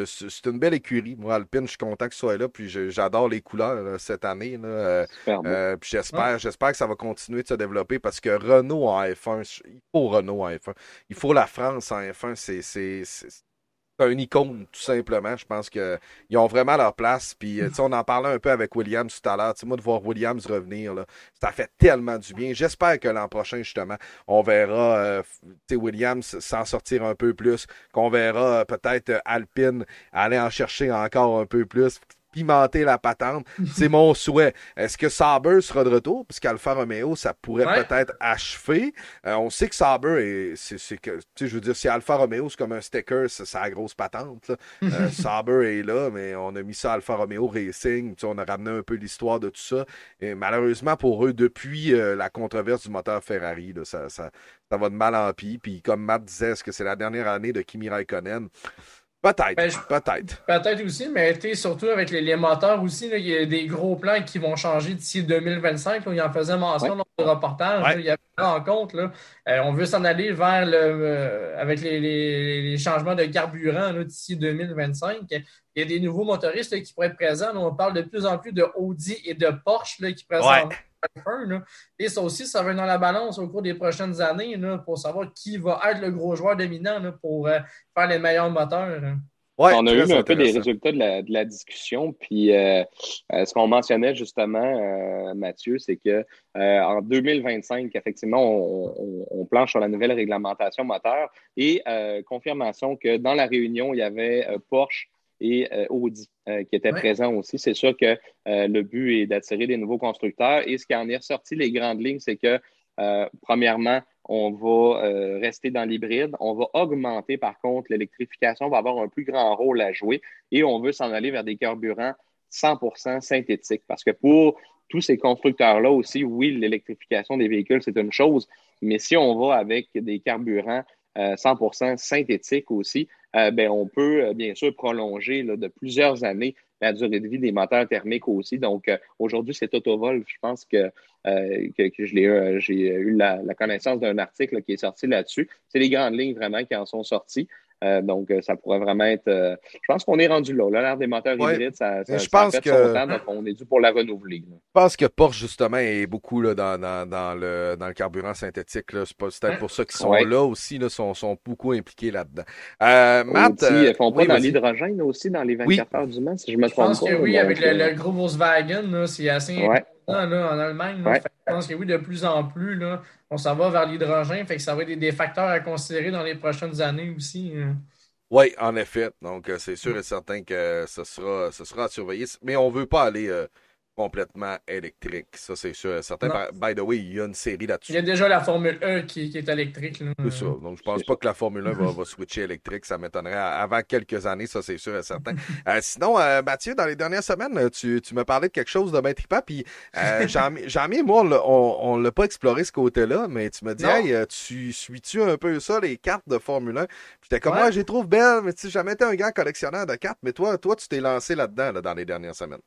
c'est une belle écurie. Moi, Alpine, je suis content que ce soit là. Puis j'adore les couleurs cette année. Là. Euh, puis j'espère, j'espère que ça va continuer de se développer parce que Renault en F1, il faut Renault en F1. Il faut la France en F1. C'est un icône, tout simplement. Je pense qu'ils ont vraiment leur place. Puis, euh, on en parlait un peu avec Williams tout à l'heure. Moi, de voir Williams revenir, là, ça fait tellement du bien. J'espère que l'an prochain, justement, on verra euh, Williams s'en sortir un peu plus, qu'on verra euh, peut-être Alpine aller en chercher encore un peu plus pimenter la patente. C'est mon souhait. Est-ce que Sauber sera de retour? Puisqu'Alfa Romeo, ça pourrait peut-être achever. Euh, on sait que Sauber est. C'est, que, je veux dire, si Alfa Romeo, c'est comme un sticker, c'est la grosse patente. Euh, Sauber est là, mais on a mis ça Alfa Romeo Racing. On a ramené un peu l'histoire de tout ça. Et malheureusement pour eux, depuis euh, la controverse du moteur Ferrari, ça, ça, ça, va de mal en pis. Puis comme Matt disait, est-ce que c'est la dernière année de Kimi Raikkonen? Peut-être, ben, peut-être. Peut-être aussi, mais surtout avec les, moteurs aussi, il y a des gros plans qui vont changer d'ici 2025. il en faisait mention dans le reportage. il y a en compte. Là, euh, on veut s'en aller vers le euh, avec les, changements de carburant d'ici 2025. Il y a des nouveaux motoristes qui pourraient être présents. on parle de plus en plus de Audi et de Porsche qui présentent et ça aussi, ça va être dans la balance au cours des prochaines années pour savoir qui va être le gros joueur dominant pour euh, faire les meilleurs moteurs. on a eu un peu des résultats de la, discussion. Puis euh, euh, ce qu'on mentionnait justement, Mathieu, c'est que en 2025, effectivement, on, on, planche sur la nouvelle réglementation moteur et confirmation que dans la réunion, il y avait Porsche et euh, Audi euh, qui étaient présents aussi. C'est sûr que euh, le but est d'attirer des nouveaux constructeurs. Et ce qui en est ressorti, les grandes lignes, c'est que, premièrement, on va rester dans l'hybride. On va augmenter, par contre, l'électrification va avoir un plus grand rôle à jouer et on veut s'en aller vers des carburants 100% synthétiques. Parce que pour tous ces constructeurs-là aussi, oui, l'électrification des véhicules, c'est une chose, mais si on va avec des carburants 100% synthétiques aussi, euh, ben, on peut euh, bien sûr prolonger de plusieurs années la durée de vie des moteurs thermiques aussi. Donc, euh, aujourd'hui, c'est Autovol. Je pense que, que, j'ai eu la, connaissance d'un article qui est sorti là-dessus. C'est les grandes lignes vraiment qui en sont sorties. Euh, donc, euh, ça pourrait vraiment être. Euh, je pense qu'on est rendu là. L'ère des moteurs hybrides, ça, ça, je pense fait que... son temps, donc on est dû pour la renouveler. Je pense que Porsche, justement, est beaucoup là, dans, dans, dans, le, dans le carburant synthétique. C'est peut-être pour ça qu'ils sont là aussi, là, sont, sont beaucoup impliqués là-dedans. Matt. Aussi, ils font pas dans l'hydrogène aussi, dans les 24 heures du Mans, si je me trompe pas. Je pense que oui, avec le, gros Volkswagen, c'est assez là, en Allemagne. Je pense que oui, de plus en plus, là, on s'en va vers l'hydrogène, fait que ça va être des, facteurs à considérer dans les prochaines années aussi. Hein. Oui, en effet. Donc, euh, c'est sûr et certain que ce sera, ce sera à surveiller. Mais on ne veut pas aller euh, complètement électrique. Ça, c'est sûr. Certain. By, the way, il y a une série là-dessus. Il y a déjà la Formule 1 qui, est électrique. C'est ça. Donc, je pense pas que la Formule 1 va, switcher électrique. Ça m'étonnerait avant quelques années, ça, c'est sûr et certain. Euh, sinon, euh, Mathieu, dans les dernières semaines, tu, tu me parlais de quelque chose de bien trippant. Puis, euh, Jean-Mi, moi, on ne l'a pas exploré ce côté-là, mais tu me dis, hey, tu suis-tu un peu ça, les cartes de Formule 1? Puis, j'étais comme, moi, j'ai trouvé belle, mais tu sais, jamais été un grand collectionneur de cartes. Mais toi, toi tu t'es lancé là-dedans dans les dernières semaines.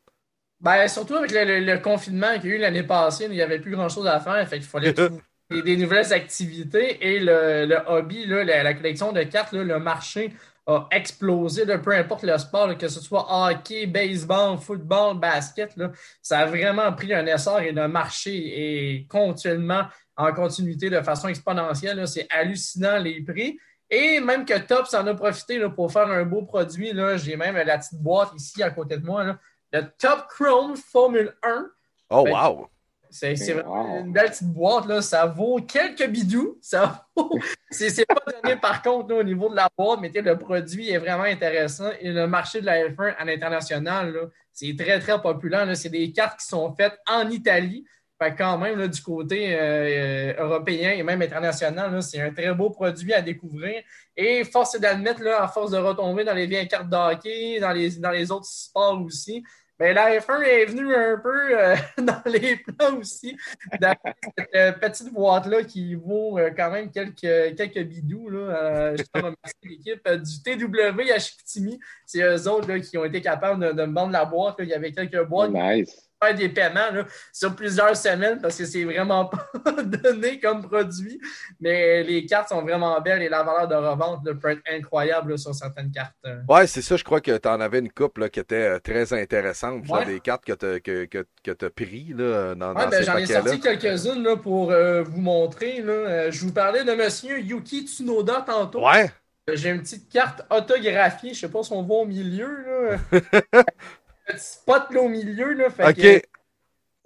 Ben, surtout avec le, confinement qu'il y a eu l'année passée, il n'y avait plus grand-chose à faire. Fait qu'il fallait des, nouvelles activités. Et le, hobby, la, collection de cartes, le marché a explosé, peu importe le sport, que ce soit hockey, baseball, football, basket. ça a vraiment pris un essor et le marché est continuellement en continuité de façon exponentielle. C'est hallucinant les prix. Et même que Top s'en a profité pour faire un beau produit. J'ai même la petite boîte ici à côté de moi. Là le Top Chrome Formule 1. Oh, wow! C'est vraiment une belle petite boîte. Là. Ça vaut quelques bidous. Ça vaut... C'est pas donné par contre au niveau de la boîte, mais le produit est vraiment intéressant. Et le marché de la F1 à l'international, c'est très, très populaire. C'est des cartes qui sont faites en Italie. Fait quand même, là, du côté euh, européen et même international, là, c'est un très beau produit à découvrir. Et force est d'admettre, là, à force de retomber dans les vieilles cartes de hockey, dans les, dans les autres sports aussi, ben, la F1 est venue un peu euh, dans les plans aussi. Dans cette euh, petite boîte-là qui vaut euh, quand même quelques, quelques bidous. Là, je remercier l'équipe du TW à Chicoutimi. C'est eux autres là, qui ont été capables de, me vendre la boîte. Il y avait quelques boîtes. Nice faire des paiements là, sur plusieurs semaines parce que c'est vraiment pas donné comme produit. Mais les cartes sont vraiment belles et la valeur de revente peut être incroyable là, sur certaines cartes. Ouais, c'est ça. Je crois que tu en avais une coupe là, qui était euh, très intéressante. Ouais. des cartes que tu que, que, que as pris là, dans, ouais, dans ben, J'en ai sorti quelques-unes pour euh, vous montrer. Là. Euh, je vous parlais de monsieur Yuki Tsunoda tantôt. Ouais. J'ai une petite carte autographiée. Je sais pas si on voit au milieu. Là. petit spot là, au milieu. Là, fait OK. C'est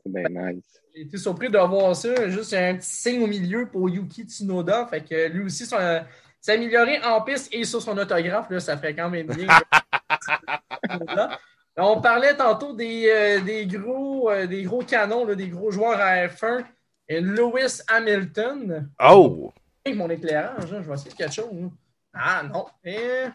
bien nice. J'ai été surpris de voir ça. Juste un petit signe au milieu pour Yuki Tsunoda. Fait que lui aussi, son, s'est amélioré en piste et sur son autographe. Là, ça ferait quand même bien. On parlait tantôt des, euh, des gros, euh, des gros canons, là, des gros joueurs à F1. Et Lewis Hamilton. Oh! Avec mon éclairage, hein, je vais essayer quelque chose. Hein. Ah non. Et...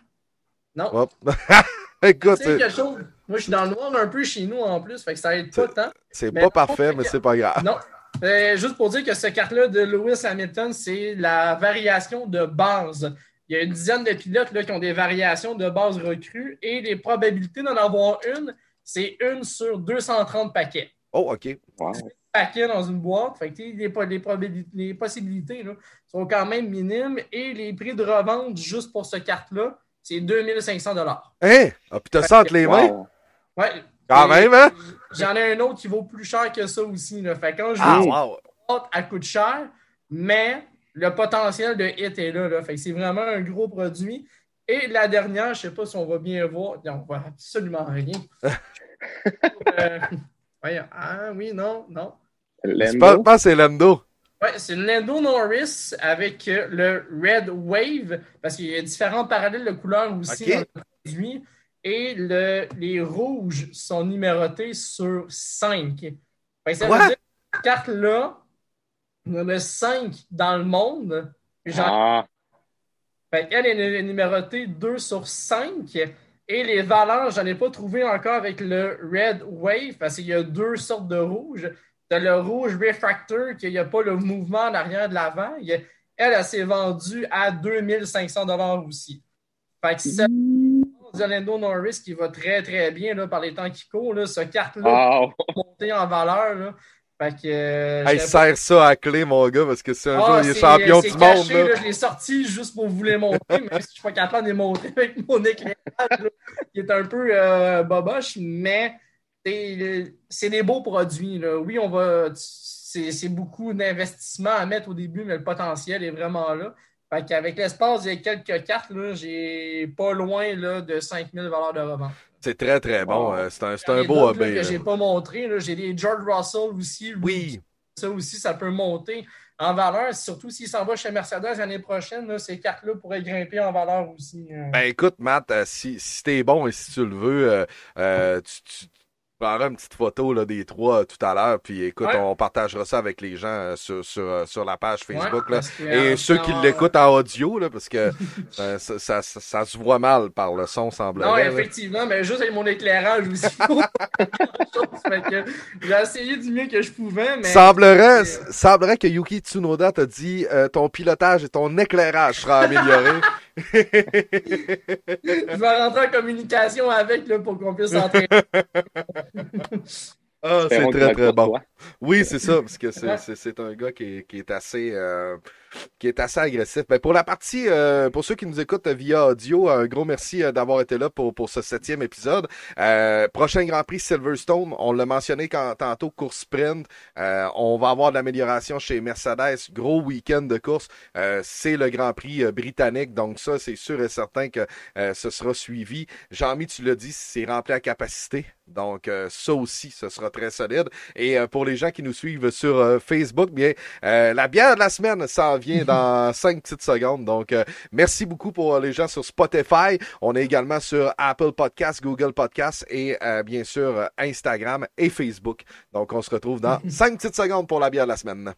Non. Écoute, quelque chose. Moi, je suis dans le noir un peu chez nous en plus, fait que ça aide pas tant. C'est pas parfait, mais c'est pas grave. Non. Euh, juste pour dire que cette carte-là de Lewis Hamilton, c'est la variation de base. Il y a une dizaine de pilotes là, qui ont des variations de base recrues et les probabilités d'en avoir une, c'est une sur 230 paquets. Oh, OK. Wow. Paquets dans une boîte. Fait que les, les, probabilités, les possibilités là, sont quand même minimes et les prix de revente juste pour cette carte-là, c'est 2500 Hein? Ah, puis t'as ça entre les mains? Wow. Ouais. Quand même, hein? J'en ai un autre qui vaut plus cher que ça aussi. Là. Fait quand je Ah, dis wow. elle coûte cher, mais le potentiel de hit est là. là. Fait que c'est vraiment un gros produit. Et la dernière, je ne sais pas si on va bien voir. Non, on voit absolument rien. euh, voyons. Ah oui, non, non. Je pense que c'est Lando? Ouais, c'est Lando Norris avec euh, le Red Wave, parce qu'il y a différents parallèles de couleurs aussi dans le produit. Et le, les rouges sont numérotés sur 5. Fait que ça veut dire que cette carte-là, il y en a 5 dans le monde. Ah, fait qu'elle est numérotée 2 sur 5. Et les valeurs, je n'en ai pas trouvé encore avec le Red Wave, parce qu'il y a deux sortes de rouge. Tu as le rouge Refractor, qu'il n'y a pas le mouvement en arrière de l'avant. Elle, elle, s'est vendue à 2500 aussi. Fait que c'est Lando Norris qui va très, très bien là, par les temps qui courent. Là. Ce carte-là va monter en valeur. Là. Fait que, euh, Hey, serre ça à clé, mon gars, parce que c'est un ah, jour, il est champion du caché, monde. là, Là. je l'ai sorti juste pour vous les montrer, même si je suis pas capable de les montrer avec mon éclairage, là, qui est un peu euh, boboche, mais c'est des beaux produits. Là. Oui, on va. C'est beaucoup d'investissement à mettre au début, mais le potentiel est vraiment là. Fait qu'avec l'espace des quelques cartes, j'ai pas loin là, de 5000 valeurs de revente. C'est très, très bon. Euh, C'est un, un beau hobby. j'ai pas montré. J'ai des George Russell aussi. Oui. ça aussi, ça peut monter en valeur. Surtout s'il s'en va chez Mercedes l'année prochaine, là, ces cartes-là pourraient grimper en valeur aussi. euh. Ben écoute, Matt, euh, si, si t'es bon et si tu le veux, euh, euh, tu, tu prendras une petite photo là, des trois euh, tout à l'heure, puis écoute, Ouais. on partagera ça avec les gens euh, sur, sur, euh, sur la page Ouais, Facebook. là. que, Et ceux qui l'écoutent en audio, là, parce que euh, ça, ça, ça, ça se voit mal par le son, Non, semblerait. là. effectivement, mais juste avec mon éclairage aussi. J'ai essayé du mieux que je pouvais, mais. Semblerait, semblerait que Yuki Tsunoda t'a dit euh, ton pilotage et ton éclairage sera amélioré. Je vais rentrer en communication avec là, pour qu'on puisse s'entraîner. Ah, c'est très très bon. toi. Oui, c'est ça, parce que c'est, Ouais. c'est, c'est un gars qui est, qui est assez euh, qui est assez agressif. Ben, pour la partie, euh, pour ceux qui nous écoutent via audio, un gros merci euh, d'avoir été là pour, pour ce septième épisode. Euh, prochain Grand Prix Silverstone, on l'a mentionné quand, tantôt, course sprint. Euh, on va avoir de l'amélioration chez Mercedes. Gros week-end de course. Euh, c'est le Grand Prix euh, britannique, donc ça, c'est sûr et certain que euh, ce sera suivi. Jean-Mi, tu l'as dit, c'est rempli à capacité. Donc, euh, ça aussi, ce sera très solide. Et pour les gens qui nous suivent sur Facebook, bien, la bière de la semaine s'en vient dans cinq petites secondes. Donc, merci beaucoup pour les gens sur Spotify. On est également sur Apple Podcasts, Google Podcasts et bien sûr Instagram et Facebook. Donc, on se retrouve dans cinq petites secondes pour la bière de la semaine.